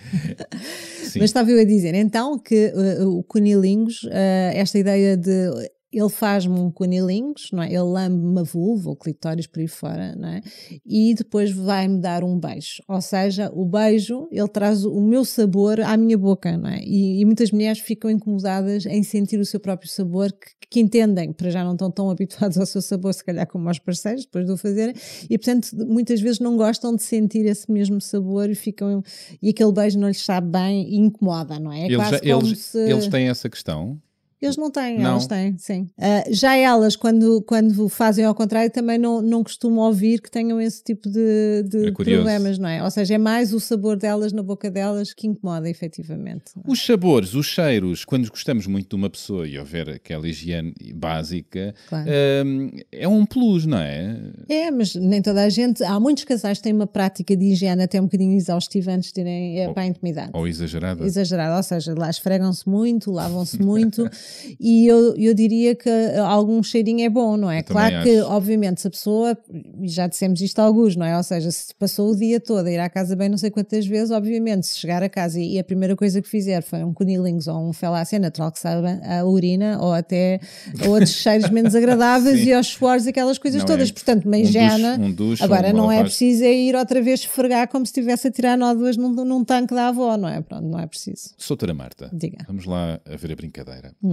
Sim. Mas estava eu a dizer então que uh, o cunilingus, uh, esta ideia de ele faz-me um cunilingus, não é? Ele lambe-me a vulva, o clitóris por aí fora, não é? E depois vai-me dar um beijo. Ou seja, o beijo, ele traz o meu sabor à minha boca, não é? E, e muitas mulheres ficam incomodadas em sentir o seu próprio sabor, que, que entendem, para já não estão tão habituados ao seu sabor, se calhar como aos parceiros, depois de o fazerem, e portanto muitas vezes não gostam de sentir esse mesmo sabor e ficam, e aquele beijo não lhes sabe bem e incomoda, não é? É Eles, já- eles, se... eles têm essa questão. Eles não têm, Não. elas têm, sim. Ah, já elas, quando, quando fazem ao contrário, também não, não costumam ouvir que tenham esse tipo de, de É problemas, não é? Ou seja, é mais o sabor delas na boca delas que incomoda, efetivamente. Os sabores, os cheiros, quando gostamos muito de uma pessoa e houver aquela higiene básica, Claro. hum, é um plus, não é? É, mas nem toda a gente. Há muitos casais que têm uma prática de higiene até um bocadinho exaustiva antes de irem eh, Ou- para a intimidade. Ou exagerada. Exagerado, ou seja, lá esfregam-se muito, lavam-se muito e eu, eu diria que algum cheirinho é bom, não é? Eu Claro que, acho. obviamente, se a pessoa, e já dissemos isto a alguns, não é? Ou seja, se passou o dia todo a ir à casa bem não sei quantas vezes, obviamente, se chegar a casa e, e a primeira coisa que fizer foi um cunilingus ou um felácia, é natural que saiba a urina ou até outros cheiros menos agradáveis e aos suores, aquelas coisas Não todas. é. Portanto, uma Um duche- higiene. um duche, Agora, não é preciso é ir outra vez esfregar como se estivesse a tirar nódoas num, num tanque da avó, não é? Pronto, não é preciso. Soutora Marta, Diga. vamos lá a ver a brincadeira. Hum.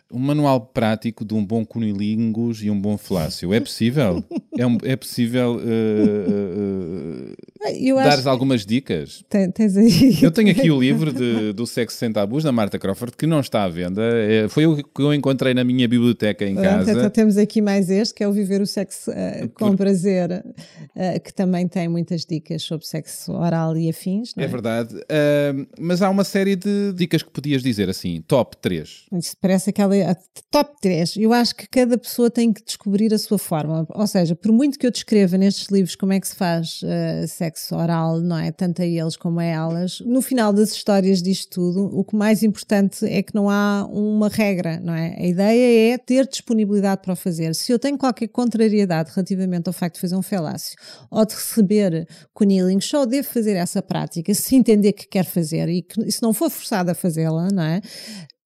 Um manual prático de um bom cunilingus e um bom falácio. É possível? é, um- é possível uh, uh, uh, dares algumas dicas? Tem- Tens aí. Eu tenho aqui o livro de- do Sexo Sem Tabus, da Marta Crawford, que não está à venda. É, foi o que eu encontrei na minha biblioteca em Pronto, então casa. temos aqui mais este, que é o Viver o Sexo eh, com Prazer, eh, que também tem muitas dicas sobre sexo oral e afins. É é? verdade. Uh, mas há uma série de dicas que podias dizer assim, top 3. Isso parece aquela top 3. Eu acho que cada pessoa tem que descobrir a sua forma. Ou seja, por muito que eu descreva nestes livros como é que se faz eh, sexo oral, não é? Tanto a eles como a elas, no final das histórias disto tudo, o que mais importante é que não há uma regra, não é? A ideia é ter disponibilidade para o fazer. Se eu tenho qualquer contrariedade relativamente ao facto de fazer um felácio ou de receber cunilingus, só devo fazer essa prática se entender que quer fazer e que se não for forçada a fazê-la, não é?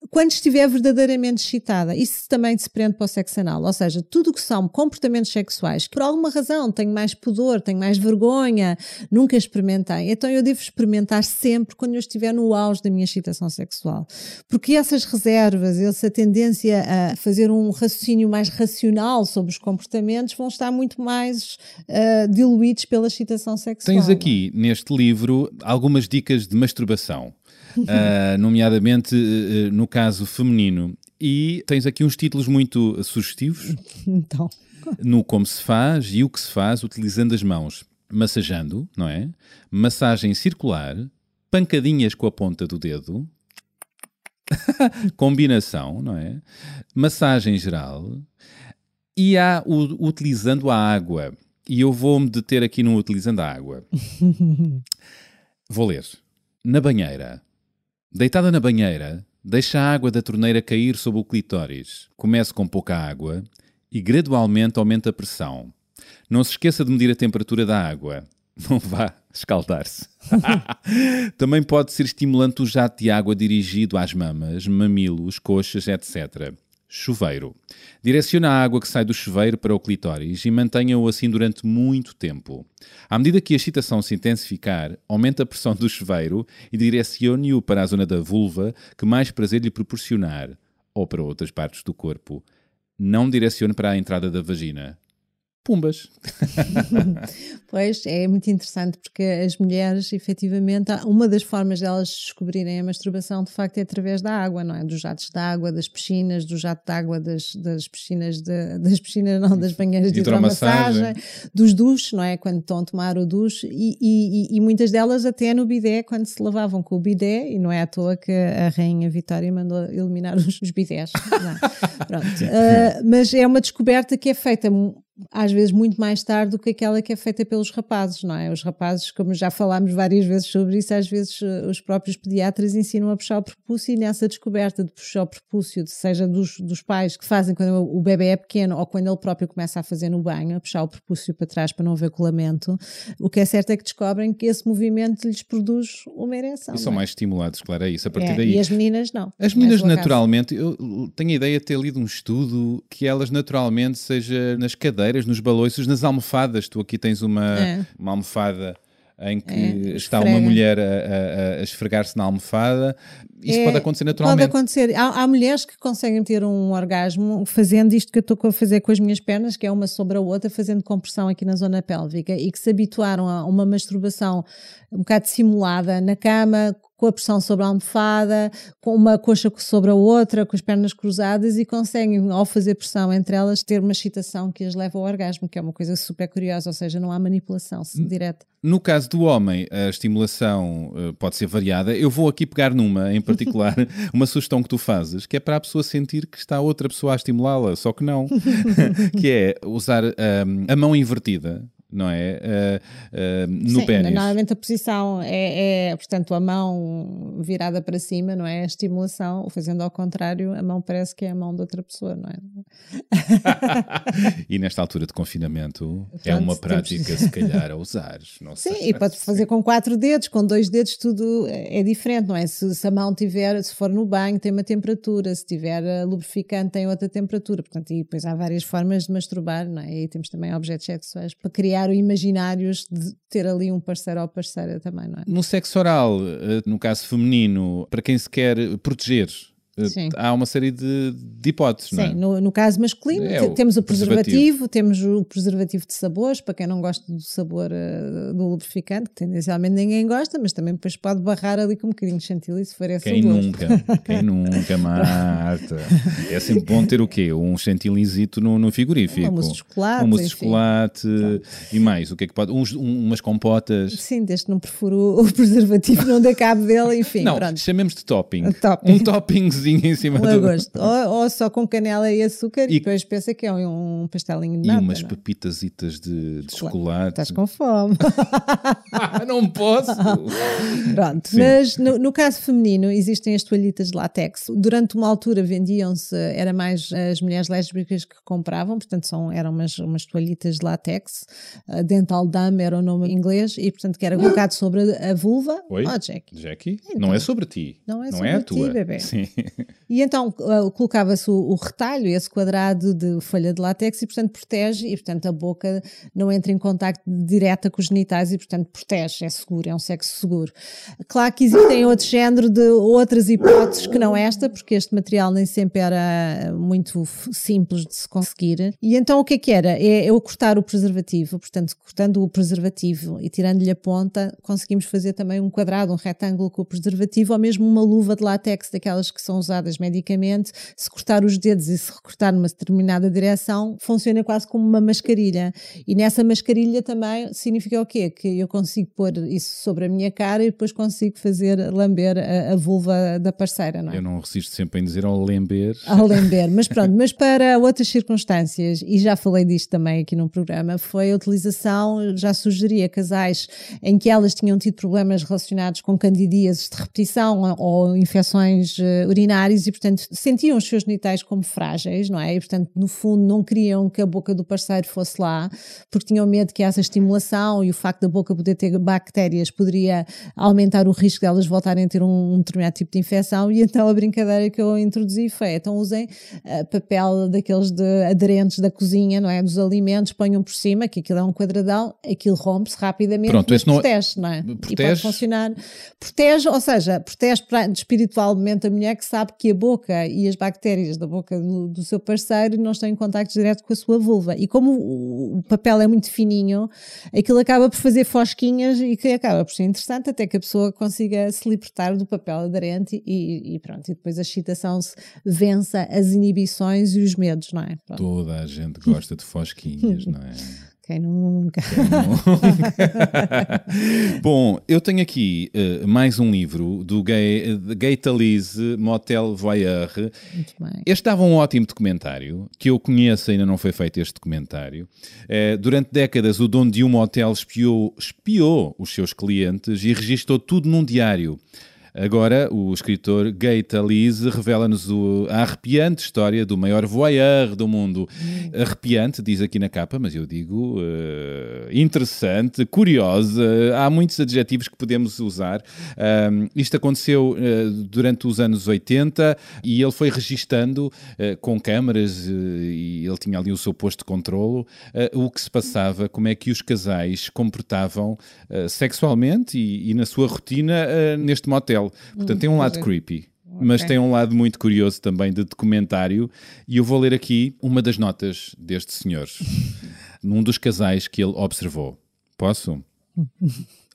Quando estiver verdadeiramente excitada. Isso também se prende para o sexo anal. Ou seja, tudo o que são comportamentos sexuais, que por alguma razão tenho mais pudor, tenho mais vergonha, nunca experimentei. Então eu devo experimentar sempre quando eu estiver no auge da minha excitação sexual. Porque essas reservas, essa tendência a fazer um raciocínio mais racional sobre os comportamentos vão estar muito mais ah, diluídos pela excitação sexual. Tens aqui neste livro algumas dicas de masturbação, ah, nomeadamente eh, no caso feminino. E tens aqui uns títulos muito sugestivos Então, no como se faz e o que se faz utilizando as mãos. Massajando, não é? Massagem circular, pancadinhas com a ponta do dedo, combinação, não é? Massagem geral e há o utilizando a água. E eu vou-me deter aqui no utilizando a água. Vou ler. Na banheira. Deitada na banheira, deixa a água da torneira cair sobre o clitóris. Comece com pouca água e gradualmente aumenta a pressão. Não se esqueça de medir a temperatura da água. Não vá escaldar-se. Também pode ser estimulante o jato de água dirigido às mamas, mamilos, coxas, etc. Chuveiro. Direcione a água que sai do chuveiro para o clitóris e mantenha-o assim durante muito tempo. À medida que a excitação se intensificar, aumente a pressão do chuveiro e direcione-o para a zona da vulva que mais prazer lhe proporcionar, ou para outras partes do corpo. Não direcione para a entrada da vagina. Pumbas. pois, é muito interessante porque as mulheres, efetivamente, uma das formas delas descobrirem a masturbação, de facto, é através da água, não é? Dos jatos de água, das piscinas, do jato de água das, das piscinas, de, das piscinas, não, das banheiras de hidromassagem, dos duches, não é? Quando estão a tomar o duche e, e, e, muitas delas até no bidé, quando se lavavam com o bidé, e não é à toa que a Rainha Vitória mandou eliminar os, os bidés. Pronto. Uh, mas é uma descoberta que é feita às vezes muito mais tarde do que aquela que é feita pelos rapazes, não é? Os rapazes, como já falámos várias vezes sobre isso, às vezes eh, os próprios pediatras ensinam a puxar o prepúcio e nessa descoberta de puxar o prepúcio, seja dos, dos pais que fazem quando o bebê é pequeno ou quando ele próprio começa a fazer no banho, a puxar o prepúcio para trás para não haver colamento, o que é certo é que descobrem que esse movimento lhes produz uma ereção. E são é? mais estimulados, claro, é isso, a partir é, daí. E as meninas não. As meninas naturalmente, eu tenho a ideia de ter lido um estudo que elas naturalmente, seja nas cadeiras, nos balões, nas almofadas. Tu aqui tens uma, é. uma almofada em que é, está uma mulher a, a, a esfregar-se na almofada. Isto é, pode acontecer naturalmente. Pode acontecer. Há, há, mulheres que conseguem ter um orgasmo fazendo isto que eu estou a fazer com as minhas pernas, que é uma sobre a outra, fazendo compressão aqui na zona pélvica e que se habituaram a uma masturbação um bocado simulada na cama, com a pressão sobre a almofada, com uma coxa sobre a outra, com as pernas cruzadas e conseguem, ao fazer pressão entre elas, ter uma excitação que as leva ao orgasmo, que é uma coisa super curiosa, ou seja, não há manipulação direta. No caso do homem, a estimulação uh, pode ser variada. Eu vou aqui pegar numa, em particular, uma sugestão que tu fazes, que é para a pessoa sentir que está outra pessoa a estimulá-la, só que não, que é usar um, ehm, a mão invertida não é? Uh, uh, no Sim, pênis. Normalmente a posição é, é, portanto, a mão virada para cima, não é? A estimulação, fazendo ao contrário, a mão parece que é a mão de outra pessoa, não é? e nesta altura de confinamento é uma prática, temos... se calhar, a usar. Não Sim, e pode fazer com quatro dedos, com dois dedos, tudo é diferente, não é? Se, se, a mão tiver, se for no banho, tem uma temperatura, se tiver eh, lubrificante, tem outra temperatura. Portanto, e depois há várias formas de masturbar, não é? E temos também objetos sexuais para criar imaginários de ter ali um parceiro ou parceira também, não é? No sexo oral, eh, no caso feminino, para quem se quer proteger, Sim. há uma série de, de hipóteses, Sim, não é? no, no caso masculino é, temos o preservativo, preservativo, temos o preservativo de sabores, para quem não gosta do sabor uh, do lubrificante, que tendencialmente ninguém gosta, mas também depois pode barrar ali com um bocadinho de chantilly se for esse Quem nunca, quem nunca, Marta. É sempre bom ter o quê? Um chantillyzito no, no frigorífico. Um mousse de chocolate. Um mousse de chocolate e mais, o que é que pode? Uns, um, umas compotas. Sim, desde que não perfuro o preservativo, não dê cabo dele, enfim. Não, pronto. chamemos de topping. topping. Um toppingzinho em cima do... Lagosto. Ou, ou, só com canela e açúcar e, e depois pensa que é um pastelinho de. E umas não? pepitasitas de, de chocolate. Estás com fome. não posso. Pronto, Sim. mas no, no, caso feminino existem as toalhitas de látex. Durante uma altura vendiam-se, era mais as mulheres lésbicas que compravam, portanto são, eram umas, umas toalhitas de látex. Dental Dam era o nome em inglês e portanto que era colocado sobre a vulva. Oi? Oh, Jackie. Jackie? Então, não é sobre ti. Não é não sobre é a ti, tua. bebê. Sim. E então uh, colocava-se o, o, retalho, esse quadrado de folha de látex e, portanto, protege e, portanto, a boca não entra em contacto direta com os genitais e, portanto, protege, é seguro, é um sexo seguro. Claro que existem outro género de outras hipóteses que não esta, porque este material nem sempre era muito simples de se conseguir. E então o que é que era? É eu cortar o preservativo, portanto, cortando o preservativo e tirando-lhe a ponta, conseguimos fazer também um quadrado, um retângulo com o preservativo ou mesmo uma luva de látex daquelas que são usadas medicamente, se cortar os dedos e se recortar numa determinada direção, funciona quase como uma mascarilha. E nessa mascarilha também significa o quê? Que eu consigo pôr isso sobre a minha cara e depois consigo fazer lamber a, a vulva da parceira, não é? Eu não resisto sempre em dizer ao lember. Ao lember, mas pronto, mas para outras circunstâncias, e já falei disto também aqui no programa, foi a utilização, já sugeria casais em que elas tinham tido problemas relacionados com candidíases de repetição ou infecções eh, e, portanto, sentiam os seus genitais como frágeis, não é? E, portanto, no fundo, não queriam que a boca do parceiro fosse lá, porque tinham medo que essa estimulação e o facto da boca poder ter bactérias poderia aumentar o risco delas voltarem a ter um, um determinado tipo de infecção. E então a brincadeira que eu introduzi foi: então usem uh, papel daqueles de aderentes da cozinha, não é? Dos alimentos, ponham por cima, que aquilo é um quadradão, aquilo rompe-se rapidamente, Pronto, não... É- protege, não é? Protege. E pode funcionar. Protege, ou seja, protege espiritualmente a mulher que sabe sabe que a boca e as bactérias da boca do, do seu parceiro não estão em contacto direto com a sua vulva. E como o, o, papel é muito fininho, aquilo acaba por fazer fosquinhas e que acaba por ser interessante até que a pessoa consiga se libertar do papel aderente e, e pronto. E depois a excitação se vença as inibições e os medos, não é? Pronto. Toda a gente gosta de fosquinhas, não é? Quem nunca? Quem nunca? Bom, eu tenho aqui uh, mais um livro do Gay, Gay Talese, Motel Voyeur. Muito bem. Este dava um ótimo documentário, que eu conheço, ainda não foi feito este documentário. Uh, durante décadas, o dono de um motel espiou, espiou os seus clientes e registou tudo num diário. Agora, o escritor Gay Talese revela-nos a arrepiante história do maior voyeur do mundo. Arrepiante, diz aqui na capa, mas eu digo uh, interessante, curiosa. Há muitos adjetivos que podemos usar. Um, isto aconteceu uh, durante os anos 80 e ele foi registando uh, com câmaras e ele tinha ali o seu posto de controlo o que se passava, como é que os casais comportavam sexualmente e, e, na sua rotina neste motel. Portanto, tem um lado creepy. Okay. Mas tem um lado muito curioso também de documentário, e eu vou ler aqui uma das notas deste senhor, num dos casais que ele observou. Posso?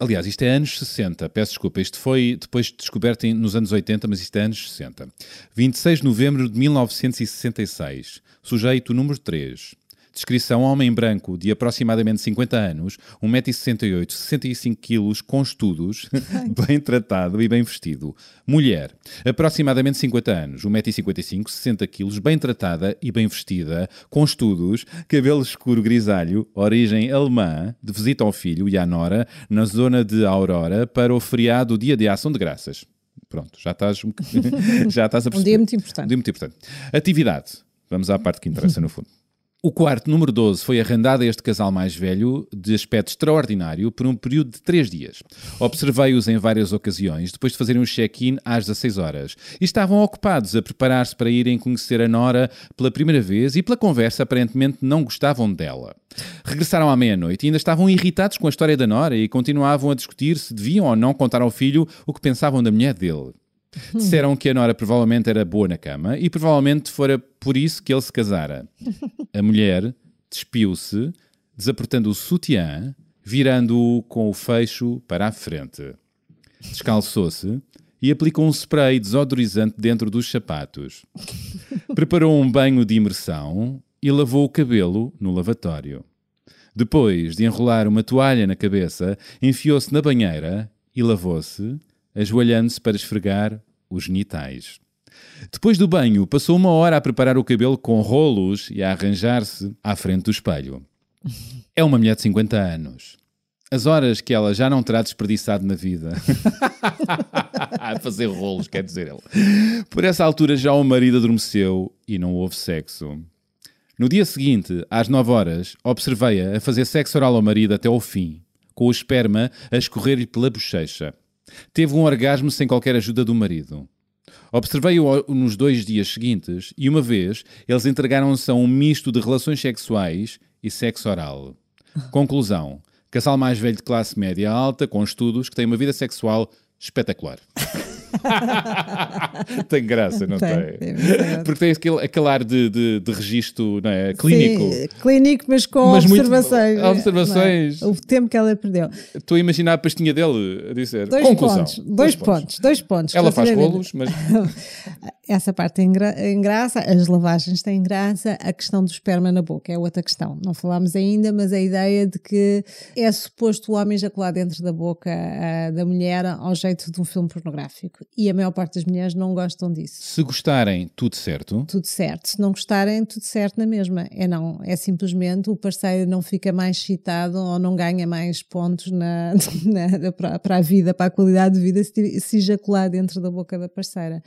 Aliás, isto é anos 60, peço desculpa, isto foi depois descoberto nos anos 80, mas isto é anos 60. 26 de novembro de 1966, sujeito número 3. Descrição: homem branco de aproximadamente 50 anos, 1,68m, 65kg, com estudos, bem tratado e bem vestido. Mulher, aproximadamente 50 anos, 1,55m, 60kg, bem tratada e bem vestida, com estudos, cabelo escuro grisalho, origem alemã, de visita ao filho e à nora, na zona de Aurora, para o feriado Dia de Ação de Graças. Pronto, já estás, já estás a perceber. Um dia muito importante. Um dia muito importante. Atividade. Vamos à parte que interessa, no fundo. O quarto, número 12, foi arrendado a este casal mais velho, de aspecto extraordinário, por um período de três dias. Observei-os em várias ocasiões, depois de fazerem um check-in às 16 horas. E estavam ocupados a preparar-se para irem conhecer a Nora pela primeira vez e, pela conversa, aparentemente não gostavam dela. Regressaram à meia-noite e ainda estavam irritados com a história da Nora e continuavam a discutir se deviam ou não contar ao filho o que pensavam da mulher dele. Disseram que a Nora provavelmente era boa na cama e provavelmente fora por isso que ele se casara. A mulher despiu-se, desapertando o sutiã, virando-o com o fecho para a frente. Descalçou-se e aplicou um spray desodorizante dentro dos sapatos. Preparou um banho de imersão e lavou o cabelo no lavatório. Depois de enrolar uma toalha na cabeça, enfiou-se na banheira e lavou-se, ajoelhando-se para esfregar os genitais. Depois do banho, passou uma hora a preparar o cabelo com rolos e a arranjar-se à frente do espelho. É uma mulher de 50 anos. As horas que ela já não terá desperdiçado na vida. a fazer rolos, quer dizer ele. Por essa altura já o marido adormeceu e não houve sexo. No dia seguinte, às 9 horas, observei-a a fazer sexo oral ao marido até ao fim, com o esperma a escorrer-lhe pela bochecha. Teve um orgasmo sem qualquer ajuda do marido. Observei-o nos dois dias seguintes e, uma vez, eles entregaram-se a um misto de relações sexuais e sexo oral. Conclusão: casal mais velho de classe média alta, com estudos, que tem uma vida sexual espetacular. tem graça, não tem? tem? Porque tem aquele, aquele ar de, de, de registro não é? clínico. Sim, clínico, mas com mas observações. Muito, observações. É? O tempo que ela perdeu. Estou a imaginar a pastinha dele a dizer. Dois Conclusão. Pontos, dois, dois pontos, pontos, dois pontos. Ela faz rolos, mas. Essa parte tem, gra graça, as lavagens têm graça, a questão do esperma na boca é outra questão. Não falámos ainda, mas a ideia de que é suposto o homem ejacular dentro da boca uh, da mulher ao jeito de um filme pornográfico. E a maior parte das mulheres não gostam disso. Se gostarem, tudo certo? Tudo certo. Se não gostarem, tudo certo na mesma. É não. É simplesmente o parceiro não fica mais excitado ou não ganha mais pontos na, na para, para, a vida, para a qualidade de vida, se, se ejacular dentro da boca da parceira.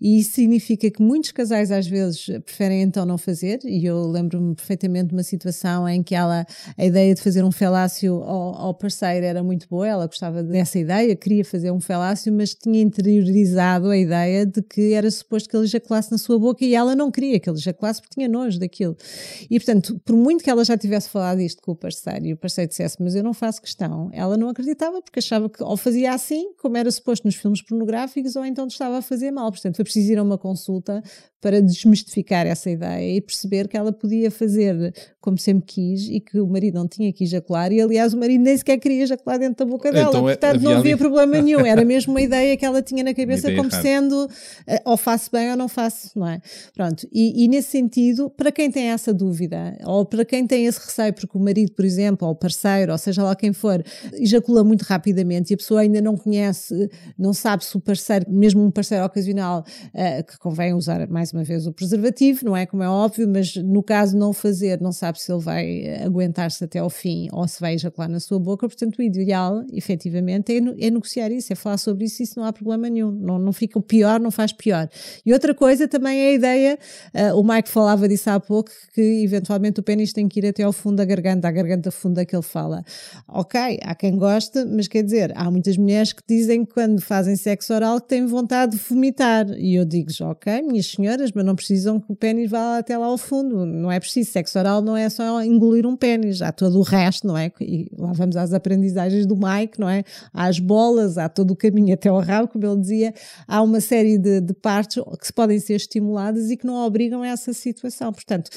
E isso significa que muitos casais às vezes preferem então não fazer, e eu lembro-me perfeitamente de uma situação em que ela, a ideia de fazer um felácio ao, ao parceiro era muito boa, ela gostava dessa ideia, queria fazer um felácio, mas tinha interiorizado a ideia de que era suposto que ele ejaculasse na sua boca e ela não queria que ele ejaculasse porque tinha nojo daquilo. E portanto, por muito que ela já tivesse falado isto com o parceiro e o parceiro dissesse, mas eu não faço questão, ela não acreditava porque achava que ou fazia assim, como era suposto nos filmes pornográficos, ou então estava a fazer mal. Portanto, foi preciso ir a uma uma consulta para desmistificar essa ideia e perceber que ela podia fazer como sempre quis e que o marido não tinha que ejacular e aliás o marido nem sequer queria ejacular dentro da boca dela, então, é, portanto havia não havia ali... problema nenhum, era mesmo uma ideia que ela tinha na cabeça como errada. sendo uh, ou faço bem ou não faço, não é? Pronto, e, e, nesse sentido, para quem tem essa dúvida ou para quem tem esse receio porque o marido, por exemplo, ou o parceiro, ou seja lá quem for, ejacula muito rapidamente e a pessoa ainda não conhece, não sabe se o parceiro, mesmo um parceiro ocasional, uh, que convém usar mais uma vez o preservativo, não é? Como é óbvio, mas no caso não fazer, não sabe se ele vai aguentar-se até ao fim ou se vai ejacular na sua boca, portanto o ideal, efetivamente, é, é negociar isso, é falar sobre isso, isso não há problema nenhum, não, não fica pior, não faz pior. E outra coisa também é a ideia, uh, o Mike falava disso há pouco, que eventualmente o pênis tem que ir até ao fundo da garganta, à garganta funda que ele fala. Ok, há quem goste, mas quer dizer, há muitas mulheres que dizem que quando fazem sexo oral que têm vontade de vomitar, e eu digo ok, minhas mas não precisam que o pênis vá até lá ao fundo. Não é preciso. Sexo oral não é só engolir um pênis, há todo o resto, não é? E lá vamos às aprendizagens do Mike, não é? As bolas, há todo o caminho até ao rabo, como ele dizia. Há uma série de, de partes que podem ser estimuladas e que não obrigam a essa situação. Portanto,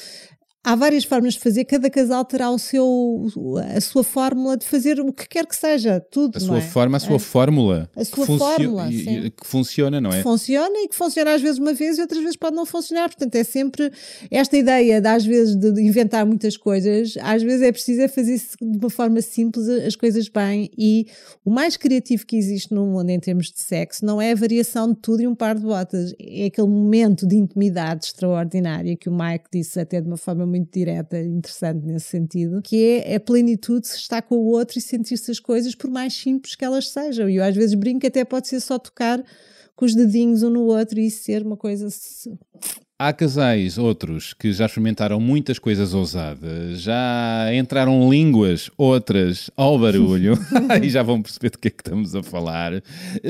há várias formas de fazer, cada casal terá o seu, a sua fórmula de fazer o que quer que seja, tudo. A sua é? forma, a sua é. fórmula. A sua fórmula. Que funciona, não é? Que funciona e que funciona às vezes uma vez e outras vezes pode não funcionar. Portanto, é sempre esta ideia de às vezes de inventar muitas coisas, às vezes é preciso é fazer de uma forma simples as coisas bem e o mais criativo que existe no mundo em termos de sexo não é a variação de tudo e um par de botas, é aquele momento de intimidade extraordinária que o Mike disse até de uma forma muito muito direta, interessante nesse sentido, que é a plenitude de estar com o outro e sentir-se as coisas por mais simples que elas sejam. E eu às vezes brinco até pode ser só tocar com os dedinhos um no outro e ser uma coisa Há casais, outros, que já experimentaram muitas coisas ousadas, já entraram línguas, outras ao barulho, e já vão perceber do que é que estamos a falar,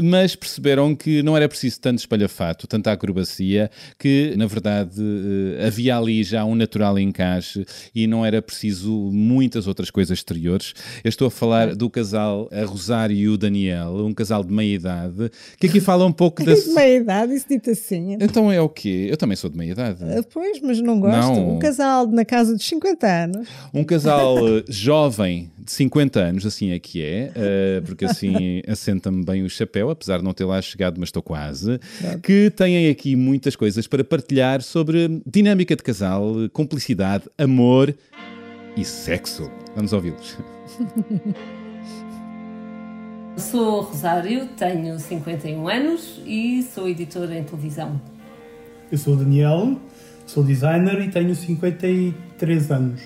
mas perceberam que não era preciso tanto espalhafato, tanta acrobacia, que na verdade eh, havia ali já um natural encaixe e não era preciso muitas outras coisas exteriores. Eu estou a falar do casal a Rosário e o Daniel, um casal de meia idade, que aqui fala um pouco da. De meia idade, isso dito assim. Então é o quê? Eu também sou de meia idade. Uh, pois, mas não gosto. Não. Um casal na casa dos 50 anos. Um casal eh, jovem de 50 anos, assim é que é, uh, porque assim assenta-me bem o chapéu, apesar de não ter lá chegado, mas estou quase. Claro. Que têm aqui muitas coisas para partilhar sobre dinâmica de casal, cumplicidade, amor e sexo. Vamos ouvi-los. Sou Rosário, tenho 51 anos e sou editora em televisão. Eu sou o Daniel, sou designer e tenho 53 anos.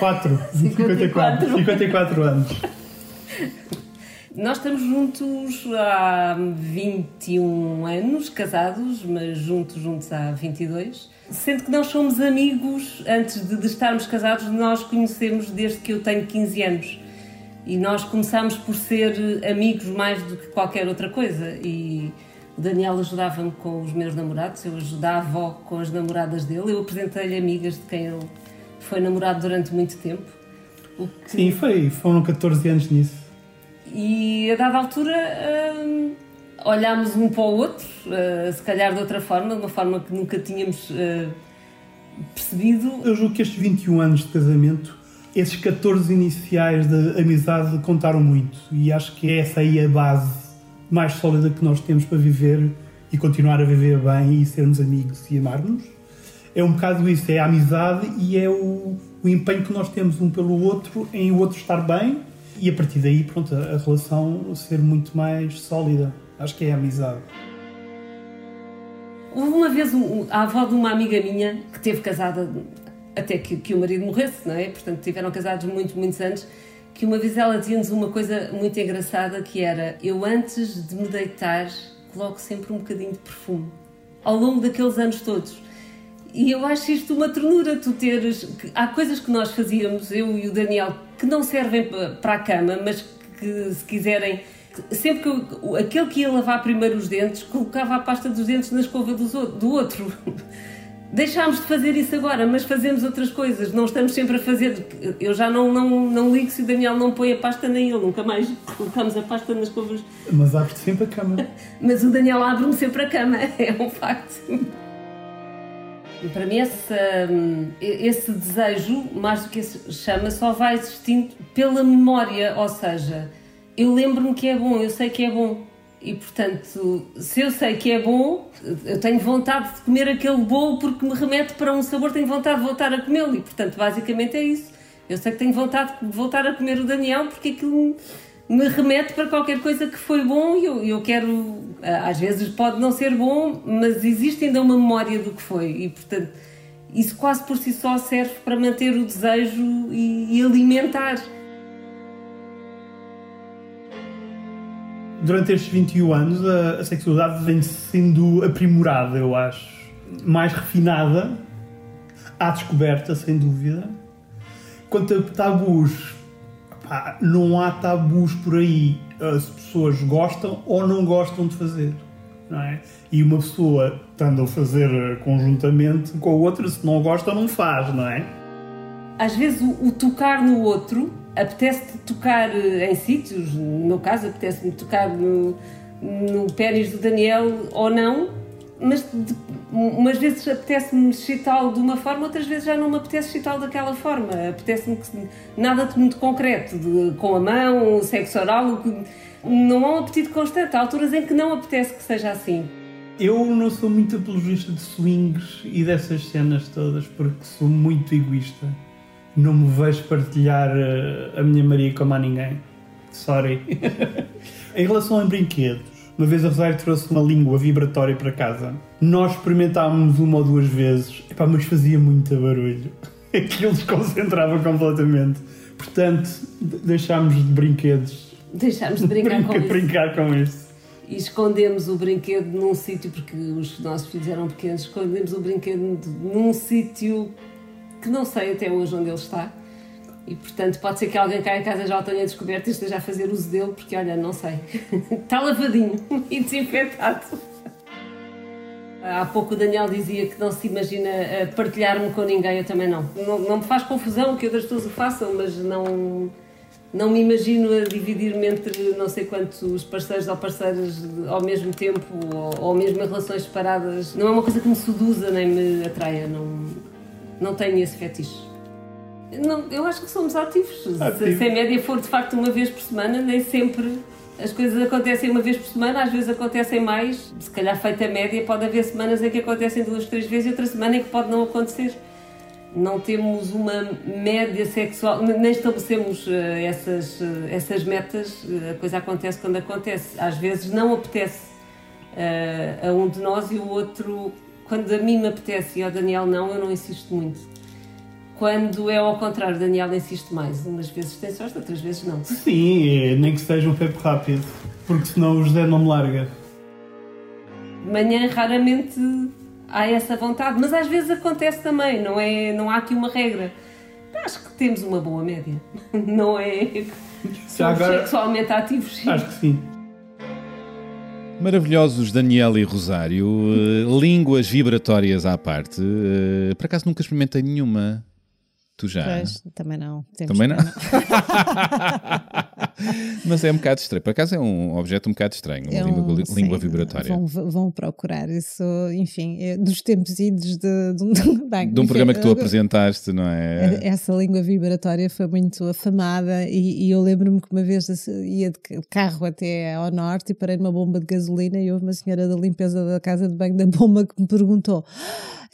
4, 54. 54 anos. Nós estamos juntos há 21 anos, casados, mas juntos, juntos há 22. Sendo que nós somos amigos, antes de, de estarmos casados, nós conhecemos desde que eu tenho 15 anos. E nós começámos por ser amigos mais do que qualquer outra coisa. E o Daniel ajudava-me com os meus namorados, eu ajudava com as namoradas dele. Eu apresentei-lhe amigas de quem ele foi namorado durante muito tempo. Que... Sim, foi, foram 14 anos nisso. E a dada altura hum, olhámos um para o outro, uh, se calhar de outra forma, de uma forma que nunca tínhamos uh, percebido. Eu julgo que estes 21 anos de casamento, esses 14 iniciais de amizade contaram muito e acho que é essa aí a base mais sólida que nós temos para viver e continuar a viver bem e sermos amigos e amarmos. É um bocado isso, é a amizade e é o, o empenho que nós temos um pelo outro em o outro estar bem e a partir daí, pronto, a, a relação ser muito mais sólida. Acho que é a amizade. Houve uma vez um, a avó de uma amiga minha que teve casada até que, que o marido morresse, não é? Portanto, tiveram casados muito, muitos anos que uma vez ela dizia-nos uma coisa muito engraçada que era eu antes de me deitar coloco sempre um bocadinho de perfume ao longo daqueles anos todos. E eu acho isto uma ternura tu teres que, há coisas que nós fazíamos eu e o Daniel que não servem para a cama mas que se quiserem sempre que eu, aquele que ia lavar primeiro os dentes colocava a pasta dos dentes na escova do outro deixámos de fazer isso agora, mas fazemos outras coisas, não estamos sempre a fazer. Eu já não, não, não ligo se o Daniel não põe a pasta nem ele, nunca mais colocamos a pasta nas covas. Mas abre-te sempre a cama. mas o Daniel abre-me sempre a cama, é um facto. Para mim, esse, esse desejo, mais do que esse chama, só vai existindo pela memória, ou seja, eu lembro-me que é bom, eu sei que é bom. E portanto, se eu sei que é bom, eu tenho vontade de comer aquele bolo porque me remete para um sabor, tenho vontade de voltar a comê-lo. E portanto, basicamente é isso. Eu sei que tenho vontade de voltar a comer o Daniel porque aquilo me remete para qualquer coisa que foi bom e eu, eu quero. Às vezes pode não ser bom, mas existe ainda uma memória do que foi. E portanto, isso quase por si só serve para manter o desejo e, e alimentar. Durante estes 21 anos a, a sexualidade vem sendo aprimorada, eu acho. Mais refinada, à descoberta, sem dúvida. Quanto a tabus, pá, não há tabus por aí. As pessoas gostam ou não gostam de fazer. É? E uma pessoa, estando a fazer conjuntamente com a outra, se não gosta, não faz, não é? Às vezes o, o tocar no outro apetece-te tocar eh, em sítios, no meu caso, apetece-me tocar no, no pênis do Daniel ou não, mas de, umas vezes apetece-me excitá-lo de uma forma, outras vezes já não me apetece excitá-lo daquela forma. Apetece-me que, nada de muito concreto, de, com a mão, sexo oral, não há um apetite constante. Há alturas em que não apetece que seja assim. Eu não sou muito apologista de swings e dessas cenas todas, porque sou muito egoísta não me vejo partilhar eh, a minha Maria com a ninguém. Sorry. em relação a brinquedos, uma vez a Rosário trouxe uma língua vibratória para casa. Nós experimentámos uma ou duas vezes, epá, mas fazia muito barulho. Aquilo desconcentrava completamente. Portanto, deixámos de brinquedos. Deixámos de brincar com isso. brincar com isso. E escondemos o brinquedo num sítio, porque os nossos filhos eram pequenos, escondemos o brinquedo num sítio que não sei até hoje onde ele está. E portanto, pode ser que alguém cá em casa já o tenha descoberto e esteja a fazer uso dele, porque olha, não sei. está lavadinho e desinfetado. Há pouco o Daniel dizia que não se imagina eh, partilhar-me com ninguém, eu também não. não. Não me faz confusão que outras pessoas o façam, mas não, não me imagino a dividir-me entre não sei quantos parceiros ou parceiras ao mesmo tempo ou, ou mesmo em relações separadas. Não é uma coisa que me seduza nem me atraia. Não, não tenho esse fetiche. Não, eu acho que somos ativos. Se, se a média for de facto uma vez por semana, nem sempre as coisas acontecem uma vez por semana, às vezes acontecem mais. Se calhar feita a média, pode haver semanas em que acontecem duas, três vezes e outra semana em que pode não acontecer. Não temos uma média sexual, nem estabelecemos uh, essas, uh, essas metas. Uh, a coisa acontece quando acontece. Às vezes não apetece a um de nós e o outro quando a mim me apetece e ao Daniel não, eu não insisto muito. Quando é ao contrário, Daniel insiste mais. Umas vezes tem sorte, outras vezes não. Sim, nem que seja um pepe rápido, porque senão o José não me larga. Manhã raramente há essa vontade, mas às vezes acontece também, não, é, não há aqui uma regra. Acho que temos uma boa média, não é? Somos agora, sexualmente ativos. Sim. Acho que sim. Maravilhosos Daniel e Rosário, uh, línguas vibratórias à parte. Uh, por acaso nunca experimentei nenhuma. Tu já? Pois, também não. Temos também não? Mas é um bocado estranho. Por acaso é um objeto um bocado estranho, uma é um, língua, língua, vibratória. Vão, vão, procurar isso, enfim, é dos tempos idos de, de, de, de um programa que tu apresentaste, não é? Essa língua vibratória foi muito afamada e, e eu lembro-me que uma vez ia de carro até ao norte e parei numa bomba de gasolina e houve uma senhora da limpeza da casa de banho da bomba que me perguntou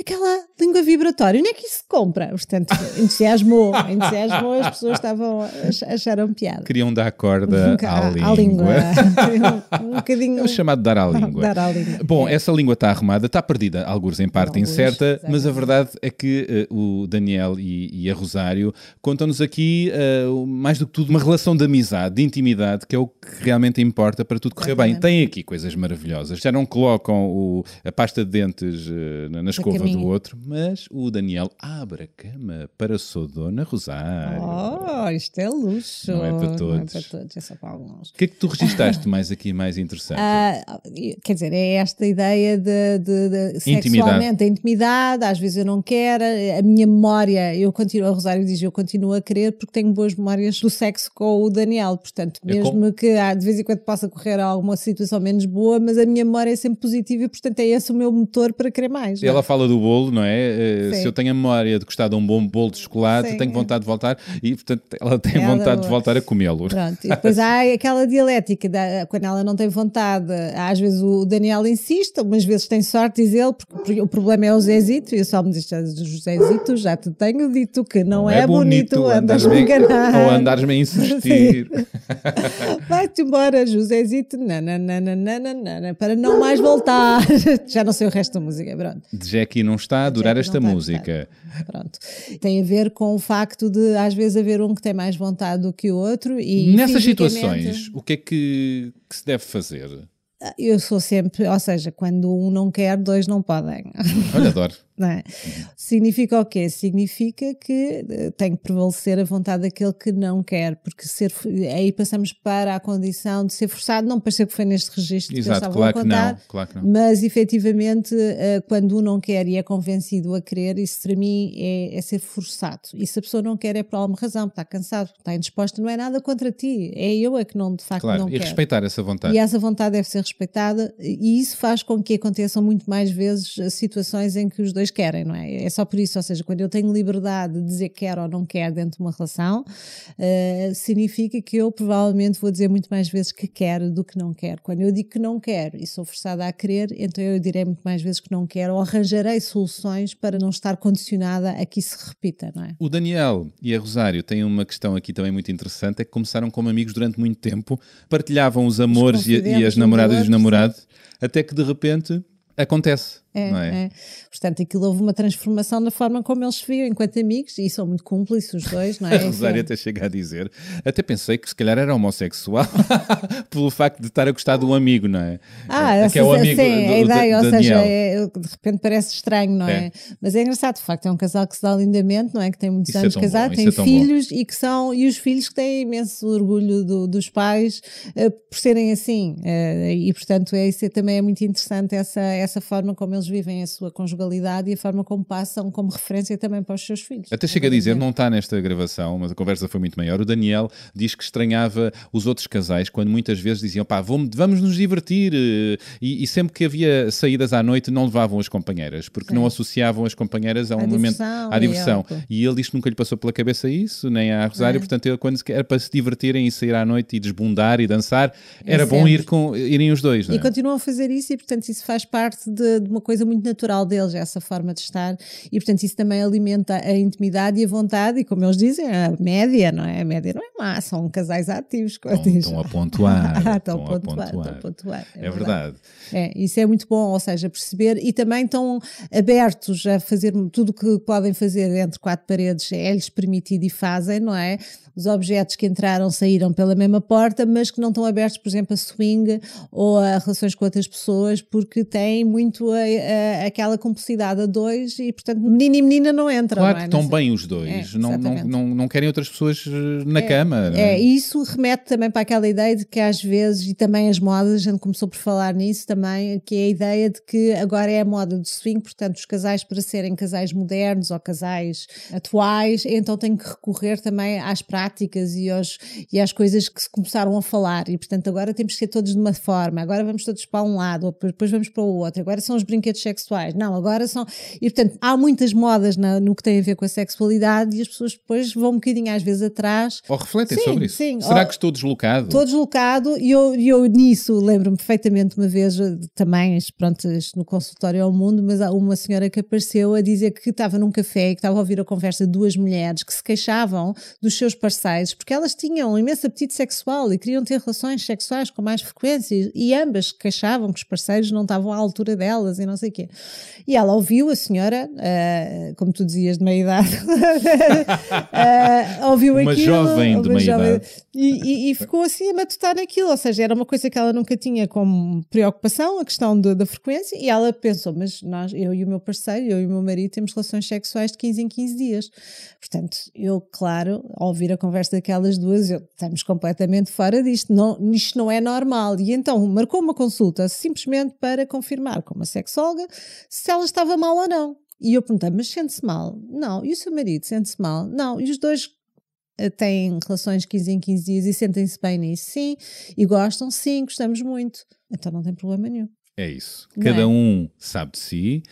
aquela língua vibratória, onde é que isso se compra? Portanto, entusiasmou, entusiasmou, as pessoas estavam, acharam piada. Queriam dar corda à, à, língua. Língua. um, bocadinho... É o chamado dar à língua. Dar à língua. Bom, essa língua está arrumada, está perdida, alguns em parte alguns, incerta, exatamente. mas a verdade é que uh, o Daniel e, e a Rosário contam-nos aqui, uh, mais do que tudo, uma relação de amizade, de intimidade, que é o que realmente importa para tudo correr exatamente. bem. Tem aqui coisas maravilhosas. Já não colocam o, a pasta de dentes uh, na escova do outro, mas o Daniel abre a cama para a sua dona Rosário. Oh, isto é luxo. Não é para todos. Não é para todos, é só para alguns. O que é que tu registaste mais aqui, mais interessante? Ah, quer dizer, é esta ideia de, de, de sexualmente, a intimidade, às vezes eu não quero, a minha memória, eu continuo, a Rosário diz, eu continuo a querer porque tenho boas memórias do sexo com o Daniel, portanto, mesmo que ah, de vez em quando possa correr alguma situação menos boa, mas a minha memória é sempre positiva e, portanto, é esse o meu motor para querer mais. é? Ela fala do bolo, não é? Eh, Sim. Se eu tenho a memória de gostar de um bom bolo de chocolate, Sim. tenho vontade de voltar e, portanto, ela tem Ela- vontade de voltar a comê-lo. Pronto, e depois há aquela dialética, da- quando ela não tem vontade, às vezes o Daniel insiste, algumas vezes tem sorte, diz ele, porque o problema é o Zezito, e eu só me diz, Zezito, já te tenho dito que não, é, bonito, andas-me a enganar. Ou andares-me a insistir. Vai-te embora, Josezito, nananana, para não mais voltar. Já não sei o resto da música, pronto. Jackie não está a durar esta não música. Pronto. Tem a ver com o facto de às vezes haver um que tem mais vontade do que o outro e Nessas fisicamente- situações, o que é que, que se deve fazer? Eu sou sempre, ou seja, quando um não quer, dois não podem. Olha, adoro. É? Significa o quê? Significa que eh, tem que prevalecer a vontade daquele que não quer, porque ser, aí passamos para a condição de ser forçado, não parecer que foi neste registro que Exato, estavam claro a que contar, não. Claro que não. mas efetivamente, eh, quando um não quer e é convencido a querer, isso para mim é, é ser forçado. E se a pessoa não quer é por alguma razão, está cansado, está indisposta, não é nada contra ti, é eu é que não, de facto Claro, não e quero. respeitar essa vontade. E essa vontade deve ser respeitada, e isso faz com que aconteçam muito mais vezes eh, situações em que os dois querem, não é? É só por isso, ou seja, quando eu tenho liberdade de dizer quero ou não quero dentro de uma relação, eh, significa que eu provavelmente vou dizer muito mais vezes que quero do que não quero. Quando eu digo que não quero e sou forçada a querer, então eu direi muito mais vezes que não quero ou arranjarei soluções para não estar condicionada a que isso se repita, não é? O Daniel e a Rosário têm uma questão aqui também muito interessante: é que começaram como amigos durante muito tempo, partilhavam os amores e, e confidentes as namoradas e os namorados, até que de repente acontece. É, é? é. Portanto, aquilo houve uma transformação na forma como eles se viam enquanto amigos e são muito cúmplices os dois, não é? A Rosário até chega a dizer, até pensei que se calhar era homossexual pelo facto de estar a gostar um amigo, não é? Ah, É, que é o amigo sim, do- a do ideia, ou Daniel. seja, é- de repente parece estranho, não é? É. Mas é engraçado, de facto, é um casal que se dá lindamente, não é? Que tem muitos Isso é anos casado, bom, tem é filhos e que são, e os filhos que têm imenso orgulho do- dos pais eh, por serem assim. eh, e portanto, é, isso é- também é muito interessante essa, essa forma como eles vivem a sua conjugalidade e a forma como passam como referência também para os seus filhos. Até chega a dizer, não está nesta gravação, mas a conversa foi muito maior. O Daniel diz que estranhava os outros casais quando muitas vezes diziam, pá, vamos, nos divertir. eh, E, e sempre que havia saídas à noite não levavam as companheiras, porque Sim. não associavam as companheiras a um À momento à e diversão. ao- E ele diz que nunca lhe passou pela cabeça isso, nem à Rosário. É. Portanto, ele, quando era para se divertirem e sair à noite e desbundar e dançar, É era bom sempre. ir com, irem os dois. Não E é? continuam a fazer isso e, portanto, isso faz parte de, de uma coisa muito natural deles, essa forma de estar. E, portanto, isso também alimenta a intimidade e a vontade. E, como eles dizem, a média, não é? A média não é má, são casais ativos. Estão, estão a pontuar. Ah, estão estão a pontuar, pontuar. estão a pontuar. É verdade. É, isso é muito bom, ou seja, perceber e também estão abertos a fazer tudo o que podem fazer entre quatro paredes, é-lhes permitido e fazem, não é? Os objetos que entraram saíram pela mesma porta, mas que não estão abertos, por exemplo, a swing ou a relações com outras pessoas, porque têm muito a- a- aquela cumplicidade a dois e, portanto, menino e menina não entram. Claro não é? que estão bem os dois, É, não, não, não, não querem outras pessoas eh, na cama. não É, e isso remete também para aquela ideia de que às vezes, e também as modas, a gente começou por falar nisso também, que é a ideia de que agora é a moda do swing, portanto, os casais para serem casais modernos ou casais atuais, então têm que recorrer também às práticas e, aos, e às coisas que se começaram a falar, e portanto agora temos que ser todos de uma forma, agora vamos todos para um lado, ou depois vamos para o outro, agora são os brinquedos sexuais, não, agora são. E portanto, há muitas modas na- no que tem a ver com a sexualidade e as pessoas depois vão um bocadinho às vezes atrás Ou refletem Sim, sobre isso. sim. Será Ou- que estou deslocado? Estou deslocado e eu, eu nisso lembro-me perfeitamente uma vez eh, também, pronto, no consultório ao mundo, mas há uma senhora que apareceu a dizer que estava num café e que estava a ouvir a conversa de duas mulheres que se queixavam dos seus parceiros porque elas tinham um imenso apetite sexual e queriam ter relações sexuais com mais frequência e ambas se queixavam que os parceiros não estavam à altura delas e não não sei o quê. E ela ouviu, a senhora, uh, como tu dizias, de meia idade, uh, ouviu uma aquilo. Jovem de meia jovem idade. E, e, e, ficou assim a matutar naquilo, ou seja, era uma coisa que ela nunca tinha como preocupação, a questão de, da frequência, e ela pensou, mas nós, eu e o meu parceiro, eu e o meu marido, temos relações sexuais de 15 em 15 dias. Portanto, eu, claro, ao ouvir a conversa daquelas duas, eu, estamos completamente fora disto, não, isto não é normal. E então marcou uma consulta simplesmente para confirmar com uma sexóloga se ela estava mal ou não. E eu perguntei, mas sente-se mal? Não. E o seu marido sente-se mal? Não. E os dois eh, têm relações 15 em 15 dias e sentem-se bem nisso? Sim. E gostam? Sim, gostamos muito. Então não tem problema nenhum. É isso. Cada é? um sabe de si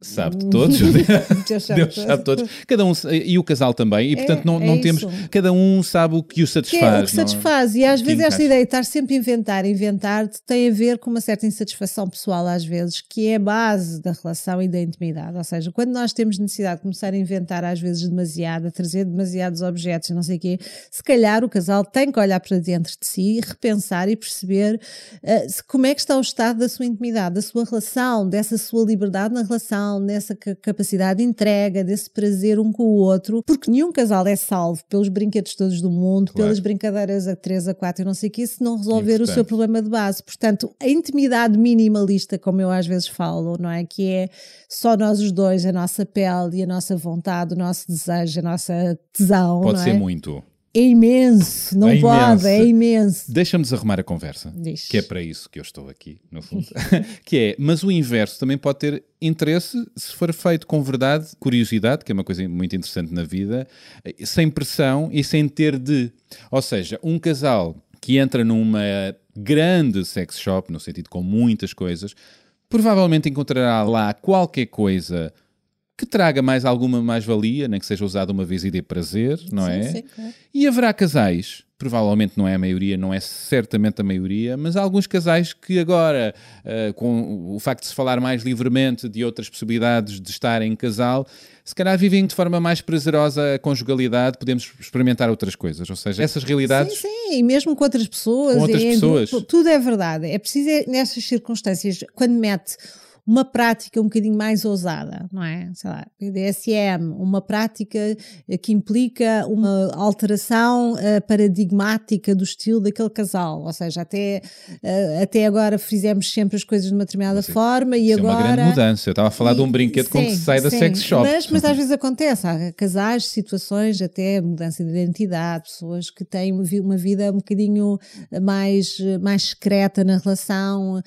sabe de todos, Deus sabe, Deus sabe todos, cada um e o casal também, e portanto é, não, não é temos, cada um sabe o que o satisfaz. Que é, o que satisfaz, não, e às vezes esta ideia de estar sempre a inventar, inventar, tem a ver com uma certa insatisfação pessoal às vezes, que é a base da relação e da intimidade, ou seja, quando nós temos necessidade de começar a inventar às vezes demasiado, a trazer demasiados objetos, não sei o quê, se calhar o casal tem que olhar para dentro de si, repensar e perceber uh, como é que está o estado da sua intimidade, da sua relação, dessa sua liberdade na relação, nessa capacidade de entrega, desse prazer um com o outro, porque nenhum casal é salvo pelos brinquedos todos do mundo, claro. pelas brincadeiras a 3, a 4 e não sei o que, se não resolver o seu problema de base. Portanto, a intimidade minimalista, como eu às vezes falo, não é? Que é só nós os dois, a nossa pele e a nossa vontade, o nosso desejo, a nossa tesão. Pode ser é? muito. É imenso, não é pode, imenso. é imenso. Deixa-me desarrumar a conversa, Diz. que é para isso que eu estou aqui, no fundo. que é, mas o inverso também pode ter interesse se for feito com verdade, curiosidade, que é uma coisa muito interessante na vida, sem pressão e sem ter de. Ou seja, um casal que entra numa grande sex shop, no sentido com muitas coisas, provavelmente encontrará lá qualquer coisa que traga mais alguma mais-valia, nem que seja usado uma vez e dê prazer, não sim, é? Sim, claro. E haverá casais, provavelmente não é a maioria, não é certamente a maioria, mas há alguns casais que agora, uh, com o facto de se falar mais livremente de outras possibilidades de estar em casal, se calhar vivem de forma mais prazerosa a conjugalidade, podemos experimentar outras coisas. Ou seja, essas realidades. Sim, sim, e mesmo com outras pessoas. Com outras pessoas. tudo é verdade. É preciso, é, nessas circunstâncias, quando mete uma prática um bocadinho mais ousada, não é? Sei lá, BDSM, uma prática eh, que implica uma alteração uh, paradigmática do estilo daquele casal, ou seja, até, uh, até agora fizemos sempre as coisas de uma determinada sim, forma e agora... é uma grande mudança, eu estava a falar e, de um brinquedo sim, quando se sai da sex shop. Mas, mas às vezes acontece, há casais, situações, até mudança de identidade, pessoas que têm uma vida um bocadinho mais, mais secreta na relação, uh,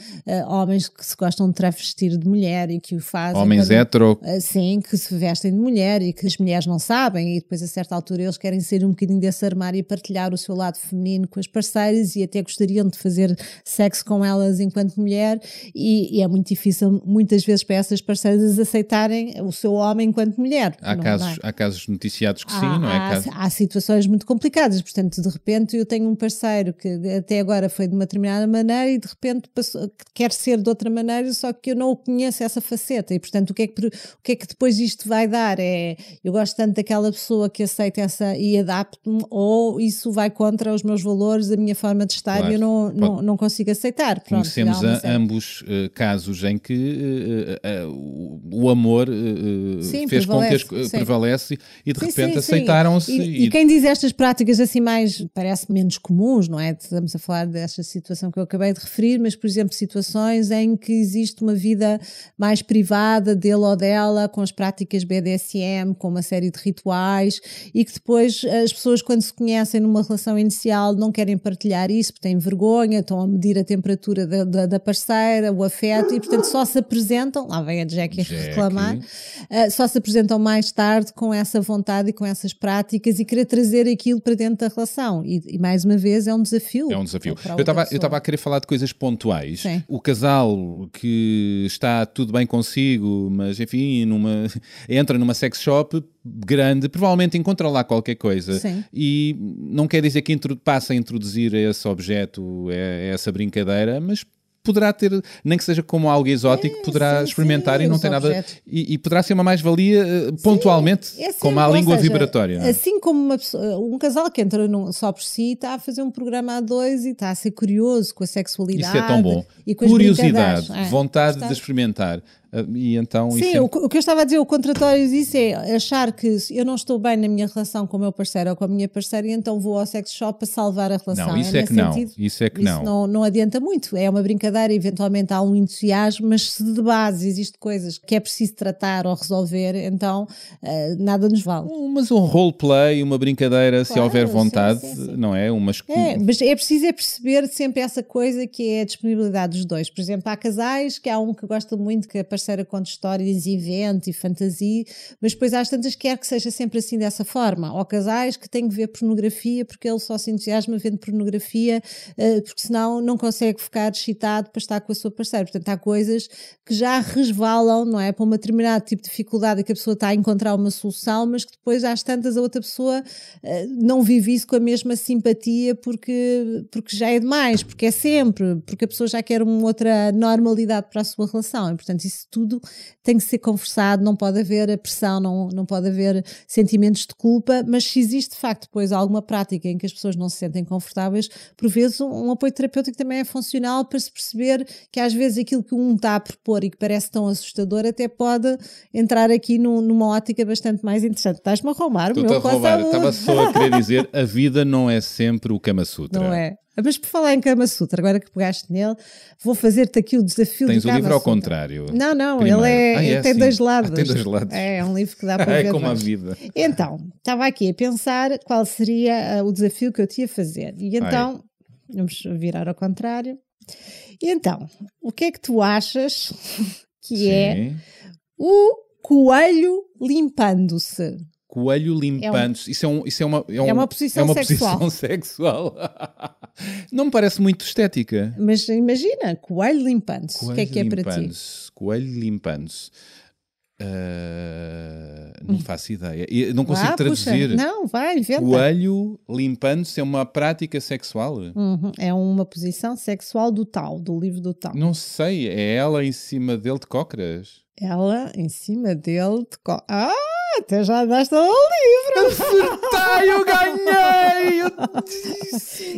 homens que se gostam de travestir de mulher e que o fazem. Homens quando, hetero. Ah, sim, que se vestem de mulher e que as mulheres não sabem, e depois a certa altura eles querem sair um bocadinho desse armário e partilhar o seu lado feminino com as parceiras e até gostariam de fazer sexo com elas enquanto mulher, e, e é muito difícil muitas vezes para essas parceiras aceitarem o seu homem enquanto mulher. Há, não, casos, não é? há casos noticiados que há, sim, não é? Há, há situações muito complicadas, portanto, de repente eu tenho um parceiro que até agora foi de uma determinada maneira e de repente passou, quer ser de outra maneira, só que eu não o conheço essa faceta e, portanto, o que, é que, o que é que depois isto vai dar? É, eu gosto tanto daquela pessoa que aceita essa e adapto-me ou isso vai contra os meus valores, a minha forma de estar claro, e eu não, não, não consigo aceitar. Pronto, Conhecemos a, ambos uh, casos em que uh, uh, o amor sim, fez prevalece, com que as, prevalece e de sim, repente aceitaram-se. E, e, e, quem diz estas práticas assim mais, parece menos comuns, não é? Estamos a falar desta situação que eu acabei de referir, mas, por exemplo, situações em que existe uma vida mais privada dele ou dela, com as práticas BDSM, com uma série de rituais e que depois as pessoas, quando se conhecem numa relação inicial, não querem partilhar isso porque têm vergonha, estão a medir a temperatura da, da, da parceira, o afeto e, portanto, só se apresentam. Lá vem a Jackie, Jackie. reclamar, uh, só se apresentam mais tarde com essa vontade e com essas práticas e querer trazer aquilo para dentro da relação. E, e mais uma vez, é um desafio. É um desafio. Eu estava a querer falar de coisas pontuais. Sim. O casal que está tudo bem consigo, mas enfim, numa, entra numa sex shop grande, provavelmente encontra lá qualquer coisa. Sim. E não quer dizer que passa a introduzir esse objeto, essa brincadeira, mas poderá ter, nem que seja como algo exótico, É, poderá sim, experimentar sim, e não tem nada. objetos. E, e poderá ser uma mais-valia eh, pontualmente, É como sempre, a língua seja, vibratória. Assim como uma pessoa- um casal que entra num- só por si está a fazer um programa a dois e está a ser curioso com a sexualidade. Isso é tão bom. E com Curiosidade. É, vontade de experimentar. Ah, E então Sim, é- o, que- eu estava a dizer, o contratório disso é achar que se eu não estou bem na minha relação com o meu parceiro ou com a minha parceira e então vou ao sex shop para salvar a relação. Não, isso é nesse que não. sentido. Isso é que Isso não. não, não adianta muito. É uma brincadeira, eventualmente há um entusiasmo, mas se de base existe coisas que é preciso tratar ou resolver, então eh, nada nos vale. Mas um roleplay, uma brincadeira, se Claro, houver sim, vontade, sim, sim. não é? Umas... É, mas é preciso é perceber sempre essa coisa que é a disponibilidade dos dois. Por exemplo, há casais que há um que gosta muito que a parceira conte histórias invente e fantasia, mas depois as tantas que quer que seja sempre assim dessa forma. Ou casais que têm que ver pornografia porque ele só se entusiasma vendo pornografia, eh, porque senão não consegue ficar excitado para estar com a sua parceira. Portanto, há coisas que já resvalam, não é? Para um determinado tipo de dificuldade que a pessoa está a encontrar uma solução, mas que depois às tantas a outra pessoa eh, não vive isso com a mesma simpatia porque, porque já é demais, porque é sempre, porque a pessoa já quer uma outra normalidade para a sua relação. E, portanto, isso tudo tem que ser conversado, não pode haver a pressão, não, não pode haver sentimentos de culpa, mas se existe de facto depois alguma prática em que as pessoas não se sentem confortáveis, por vezes um, um apoio terapêutico também é funcional para se perceber que às vezes aquilo que um está a propor e que parece tão assustador até pode entrar aqui num- numa ótica bastante mais interessante. Estás-me a roubar o Estou-te meu a roubar. Estava só a querer dizer, a vida não é sempre o Kama Sutra. Não é? Mas por falar em Kama Sutra, agora que pegaste nele, vou fazer-te aqui o desafio Tens do o livro ao Sutra. contrário. Não, não, Primeiro. ele é, Ah, é tem assim. dois Ah, lados. tem dois lados. É um livro que dá para É ver como a vários. vida. Então, estava aqui a pensar qual seria ah, o desafio que eu tinha a fazer. E então, vamos virar ao contrário. E então, o que é que tu achas que é Sim. o coelho limpando-se? Coelho limpando-se. Isso, é um, isso é, uma, é, um- uma posição é uma sexual. posição sexual. não me parece muito estética. Mas imagina, coelho limpando-se. O que é que é para ti? Coelho limpando-se. Ah, não faço ideia. E Não consigo Vá, traduzir. puxa. Não, vai, inventa. Coelho limpando-se é uma prática sexual? Uhum, É uma posição sexual do tal, do livro do tal. Não sei. É ela em cima dele de cócoras? Ela em cima dele. De co... Ah, até já andaste ao livro. Tá, eu ganhei!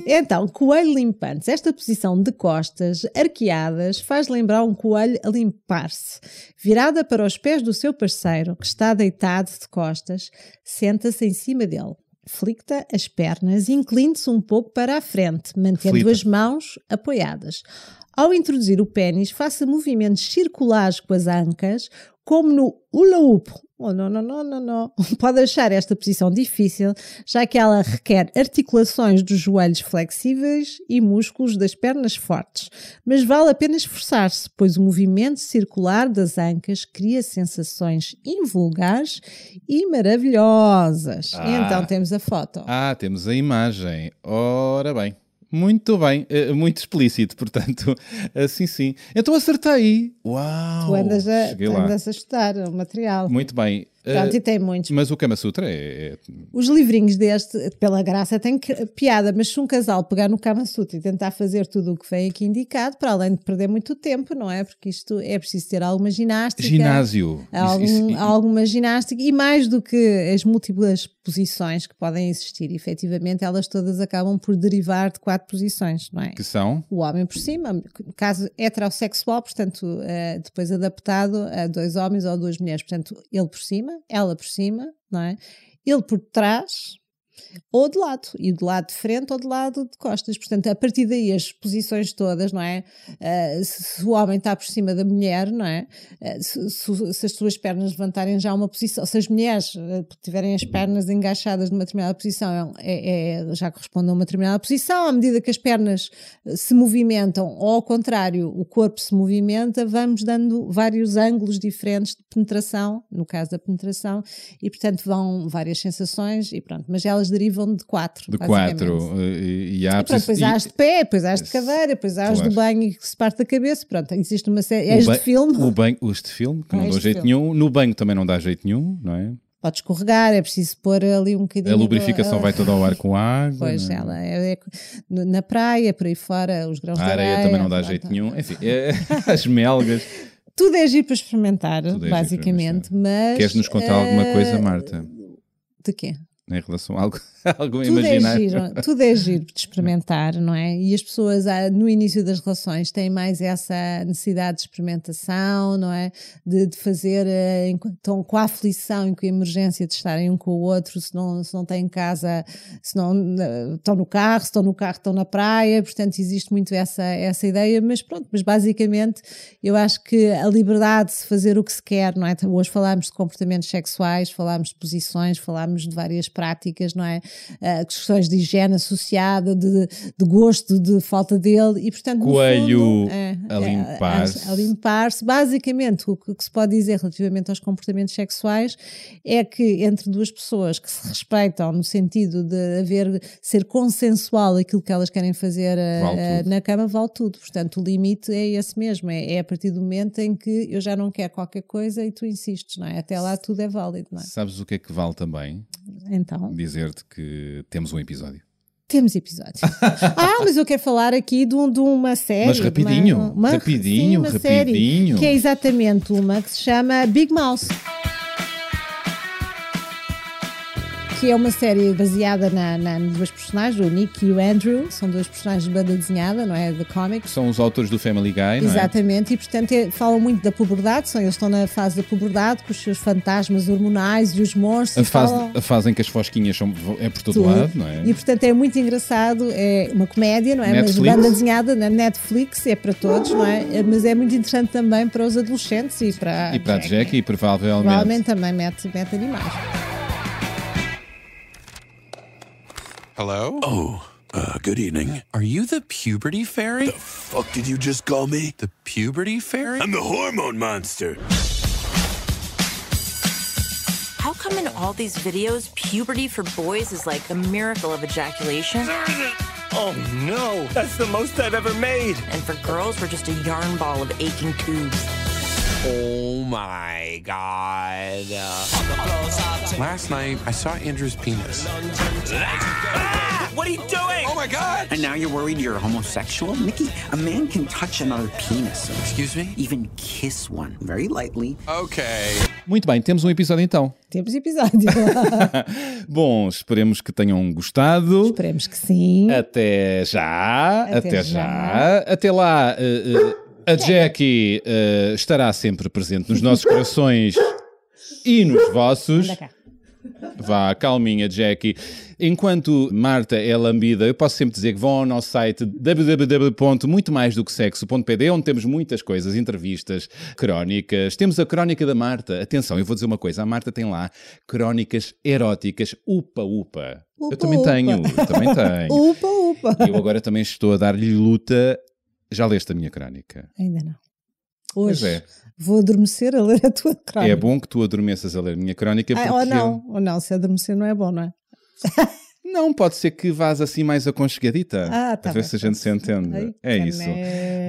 Então, coelho limpante. Esta posição de costas arqueadas faz lembrar um coelho a limpar-se. Virada para os pés do seu parceiro, que está deitado de costas, senta-se em cima dele. Flicta as pernas e incline-se um pouco para a frente, mantendo Flita. as mãos apoiadas. Ao introduzir o pênis, faça movimentos circulares com as ancas, como no hula hoop. Oh, não, não, não, não, não. Pode achar esta posição difícil, já que ela requer articulações dos joelhos flexíveis e músculos das pernas fortes. Mas vale a pena esforçar-se, pois o movimento circular das ancas cria sensações invulgares e maravilhosas. Ah. Então temos a foto. Ah, temos a imagem. Ora bem. Muito bem, eh, muito explícito, portanto, assim sim. Então acertei. Uau! tu andas a, andas a estudar o material. Muito bem. Eh, Pronto, e tem muitos. mas o Kama Sutra é, é- Os livrinhos deste, pela graça, têm piada, mas se um casal pegar no Kama Sutra e tentar fazer tudo o que vem aqui indicado, para além de perder muito tempo, não é? Porque isto é preciso ter alguma ginástica. ginásio. Algum- Isso- isso- alguma ginástica e mais do que as múltiplas posições que podem existir, efetivamente, elas todas acabam por derivar de quatro posições, não é? que são? o homem por cima, no caso heterossexual, portanto, eh, depois adaptado a dois homens ou duas mulheres, portanto, ele por cima, ela por cima, não é? Ele por trás ou de lado, e do lado de frente ou do lado de costas. Portanto, a partir daí as posições todas, não é? Eh, se, se o homem está por cima da mulher, não é? Eh, se, se- se as suas pernas levantarem já uma posição, se as mulheres eh, tiverem as pernas engaixadas numa determinada posição, é, é- já corresponde a uma determinada posição, à medida que as pernas se movimentam, ou ao contrário, o corpo se movimenta, vamos dando vários ângulos diferentes de penetração, no caso da penetração, e portanto vão várias sensações, e pronto, mas elas derivam de quatro. De quatro. eh, E, e há E pronto, depois há as de pé, depois há as de cadeira, depois há as Claro. do banho que se parte da cabeça. Pronto, existe uma série. És de filme. O banho, os de filme, que não Ah, dão este jeito filme. nenhum. No banho também não dá jeito nenhum, não é? pode escorregar, é preciso pôr ali um bocadinho. A lubrificação vai toda ao ar com água. Pois, não é? ela é, é- na praia, por aí fora, os grãos A areia areia. também não dá jeito nenhum. Enfim, é- as melgas. Tudo é giro para experimentar, Tudo é para basicamente, mas... Queres-nos contar alguma eh, coisa, Marta? De quê? Em relação a algo, algo Tudo é, giro, tudo é giro de experimentar, não é? E as pessoas ah, no início das relações têm mais essa necessidade de experimentação, não é? De, de fazer, estão com a aflição e com a emergência de estarem um com o outro, se não, se não têm casa, se não eh, estão no carro, se estão no carro, estão na praia, portanto existe muito essa, essa ideia, mas pronto, mas basicamente eu acho que a liberdade de se fazer o que se quer, não é? Hoje falámos de comportamentos sexuais, falámos de posições, falámos de várias práticas, não é? Ah, questões de higiene associada, de, de gosto, de falta dele, e portanto. Coelho fundo, é, a é, limpar-se. a limpar-se. Basicamente, o que, que se pode dizer relativamente aos comportamentos sexuais é que entre duas pessoas que se respeitam, no sentido de haver, ser consensual aquilo que elas querem fazer Vale na cama, vale tudo. Portanto, o limite é esse mesmo, é, é a partir do momento em que eu já não quero qualquer coisa e tu insistes, não é? Até lá tudo é válido, não é? Sabes o que é que vale também? Então. Dizer-te que temos um episódio. Temos episódio. ah, mas eu quero falar aqui de, um- de uma série. Mas rapidinho, uma- uma- rapidinho, sim, uma série, rapidinho. que é exatamente uma que se chama Big Mouse. Que é uma série baseada na, na, em duas personagens, o Nick e o Andrew, são dois personagens de banda desenhada, não é? De comics. São os autores do Family Guy, não é? Exatamente, e portanto é- falam muito da puberdade, são, eles estão na fase da puberdade com os seus fantasmas hormonais e os monstros. A e fase, falam- a fase em que as fosquinhas são, é por todo tudo. lado, não é? E portanto é muito engraçado, é uma comédia, não é? Netflix. Mas banda desenhada na Netflix, é para todos, não é? É, Mas é muito interessante também para os adolescentes e para, E para a Jackie, provavelmente. Provavelmente também mete, mete animais. Hello? Oh, uh, good evening. Are you the puberty fairy? The fuck did you just call me? The puberty fairy? I'm the hormone monster. How come in all these videos, puberty for boys is like a miracle of ejaculation, Oh no, that's the most I've ever made. and for girls, we're just a yarn ball of aching tubes? Oh my god. Last night, I saw Andrew's penis. What are you doing? Oh my god! And now you're worried you're homosexual? Mickey, a man can touch another penis. Excuse me? Even kiss one very lightly. Okay. Muito bem, temos um episódio então. Temos episódio. Bom, esperemos que tenham gostado. Esperemos que sim. Até já, Até até, já. já. Até lá, eh, eh, a Jackie eh, estará sempre presente nos nossos corações e nos vossos. Anda cá. Vá, calminha, Jackie. Enquanto Marta é lambida, eu posso sempre dizer que vão ao nosso site www.muitomaisdoquesexo.pd, onde temos muitas coisas, entrevistas, crónicas. Temos a crónica da Marta. Atenção, eu vou dizer uma coisa: a Marta tem lá crónicas eróticas. Upa, upa. eu Upa, também upa. tenho, eu também tenho. Upa, upa. Eu agora também estou a dar-lhe luta. Já leste a minha crónica? Ainda não. Hoje é. vou adormecer a ler a tua crónica. É bom que tu adormeças a ler a minha crónica. Porque Ah, ou eu- não, ou não, se adormecer não é bom, não é? Não, pode ser que vás assim mais aconchegadita. Ah, tá a ver bem. se a gente se entende. Ai, é isso.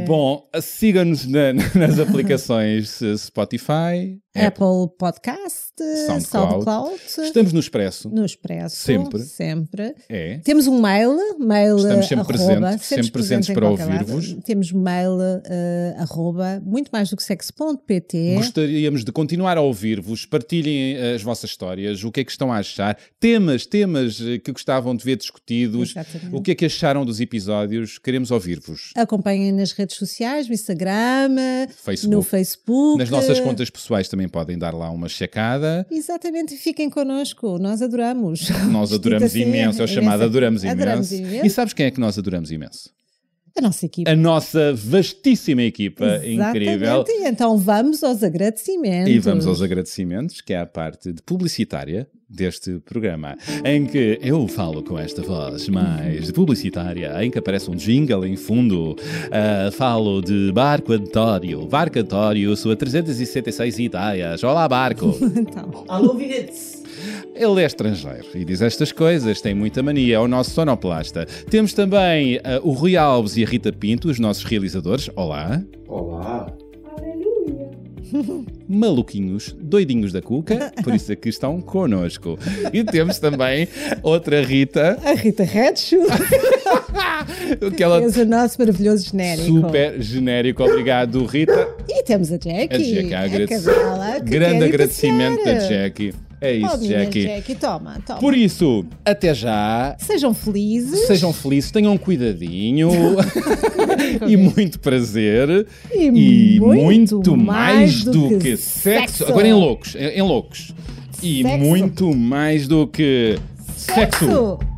Bom, siga-nos na- nas aplicações eh, Spotify, Apple, Apple Podcast, SoundCloud. SoundCloud, Estamos no Expresso. no Expresso. Sempre. Sempre. É. Temos um mail, mail Estamos sempre presentes, sempre presentes para ouvir-vos. Temos mail eh, arroba, muito mais do que sexo.pt. Gostaríamos de continuar a ouvir-vos. Partilhem eh, as vossas histórias, o que é que estão a achar, temas, temas eh, que gostavam de ver discutidos, Exatamente. o que é que acharam dos episódios. Queremos ouvir-vos. Acompanhem nas redes sociais, no Instagram, Facebook. no Facebook. Nas nossas contas pessoais também podem dar lá uma checada. Exatamente, fiquem connosco, nós adoramos. Nós adoramos assim, imenso, é o chamado imenso. adoramos imenso. Adoramos imenso. E sabes quem é que nós adoramos imenso? A nossa equipa. A nossa vastíssima equipa incrível. Exatamente. E Então vamos aos agradecimentos. E vamos aos agradecimentos, que é a parte de publicitária deste programa, em que eu falo com esta voz mais publicitária, em que aparece um jingle em fundo. Ah, falo de Barco António. Barco António, sua 366 ideias. Olá, Barco. Então, Ele é estrangeiro e diz estas coisas, tem muita mania, é o nosso sonoplasta. Temos também ah, o Rui Alves e a Rita Pinto, os nossos realizadores. Olá. Olá. maluquinhos, doidinhos da cuca, por isso aqui estão connosco. E temos também outra Rita, A Rita Redshoe aquela fez o nosso maravilhoso genérico. super genérico. Obrigado, Rita. E temos a Jackie. A Jackie, a que Grande agradecimento da Jackie. É isso, minha Jackie. Jackie, toma, toma. Por isso, até já. Sejam felizes. Sejam felizes, tenham cuidadinho e muito prazer E muito muito mais do, do que, que sexo. sexo. Agora em loucos, em em loucos. E Sexo. muito mais do que sexo. Sexo.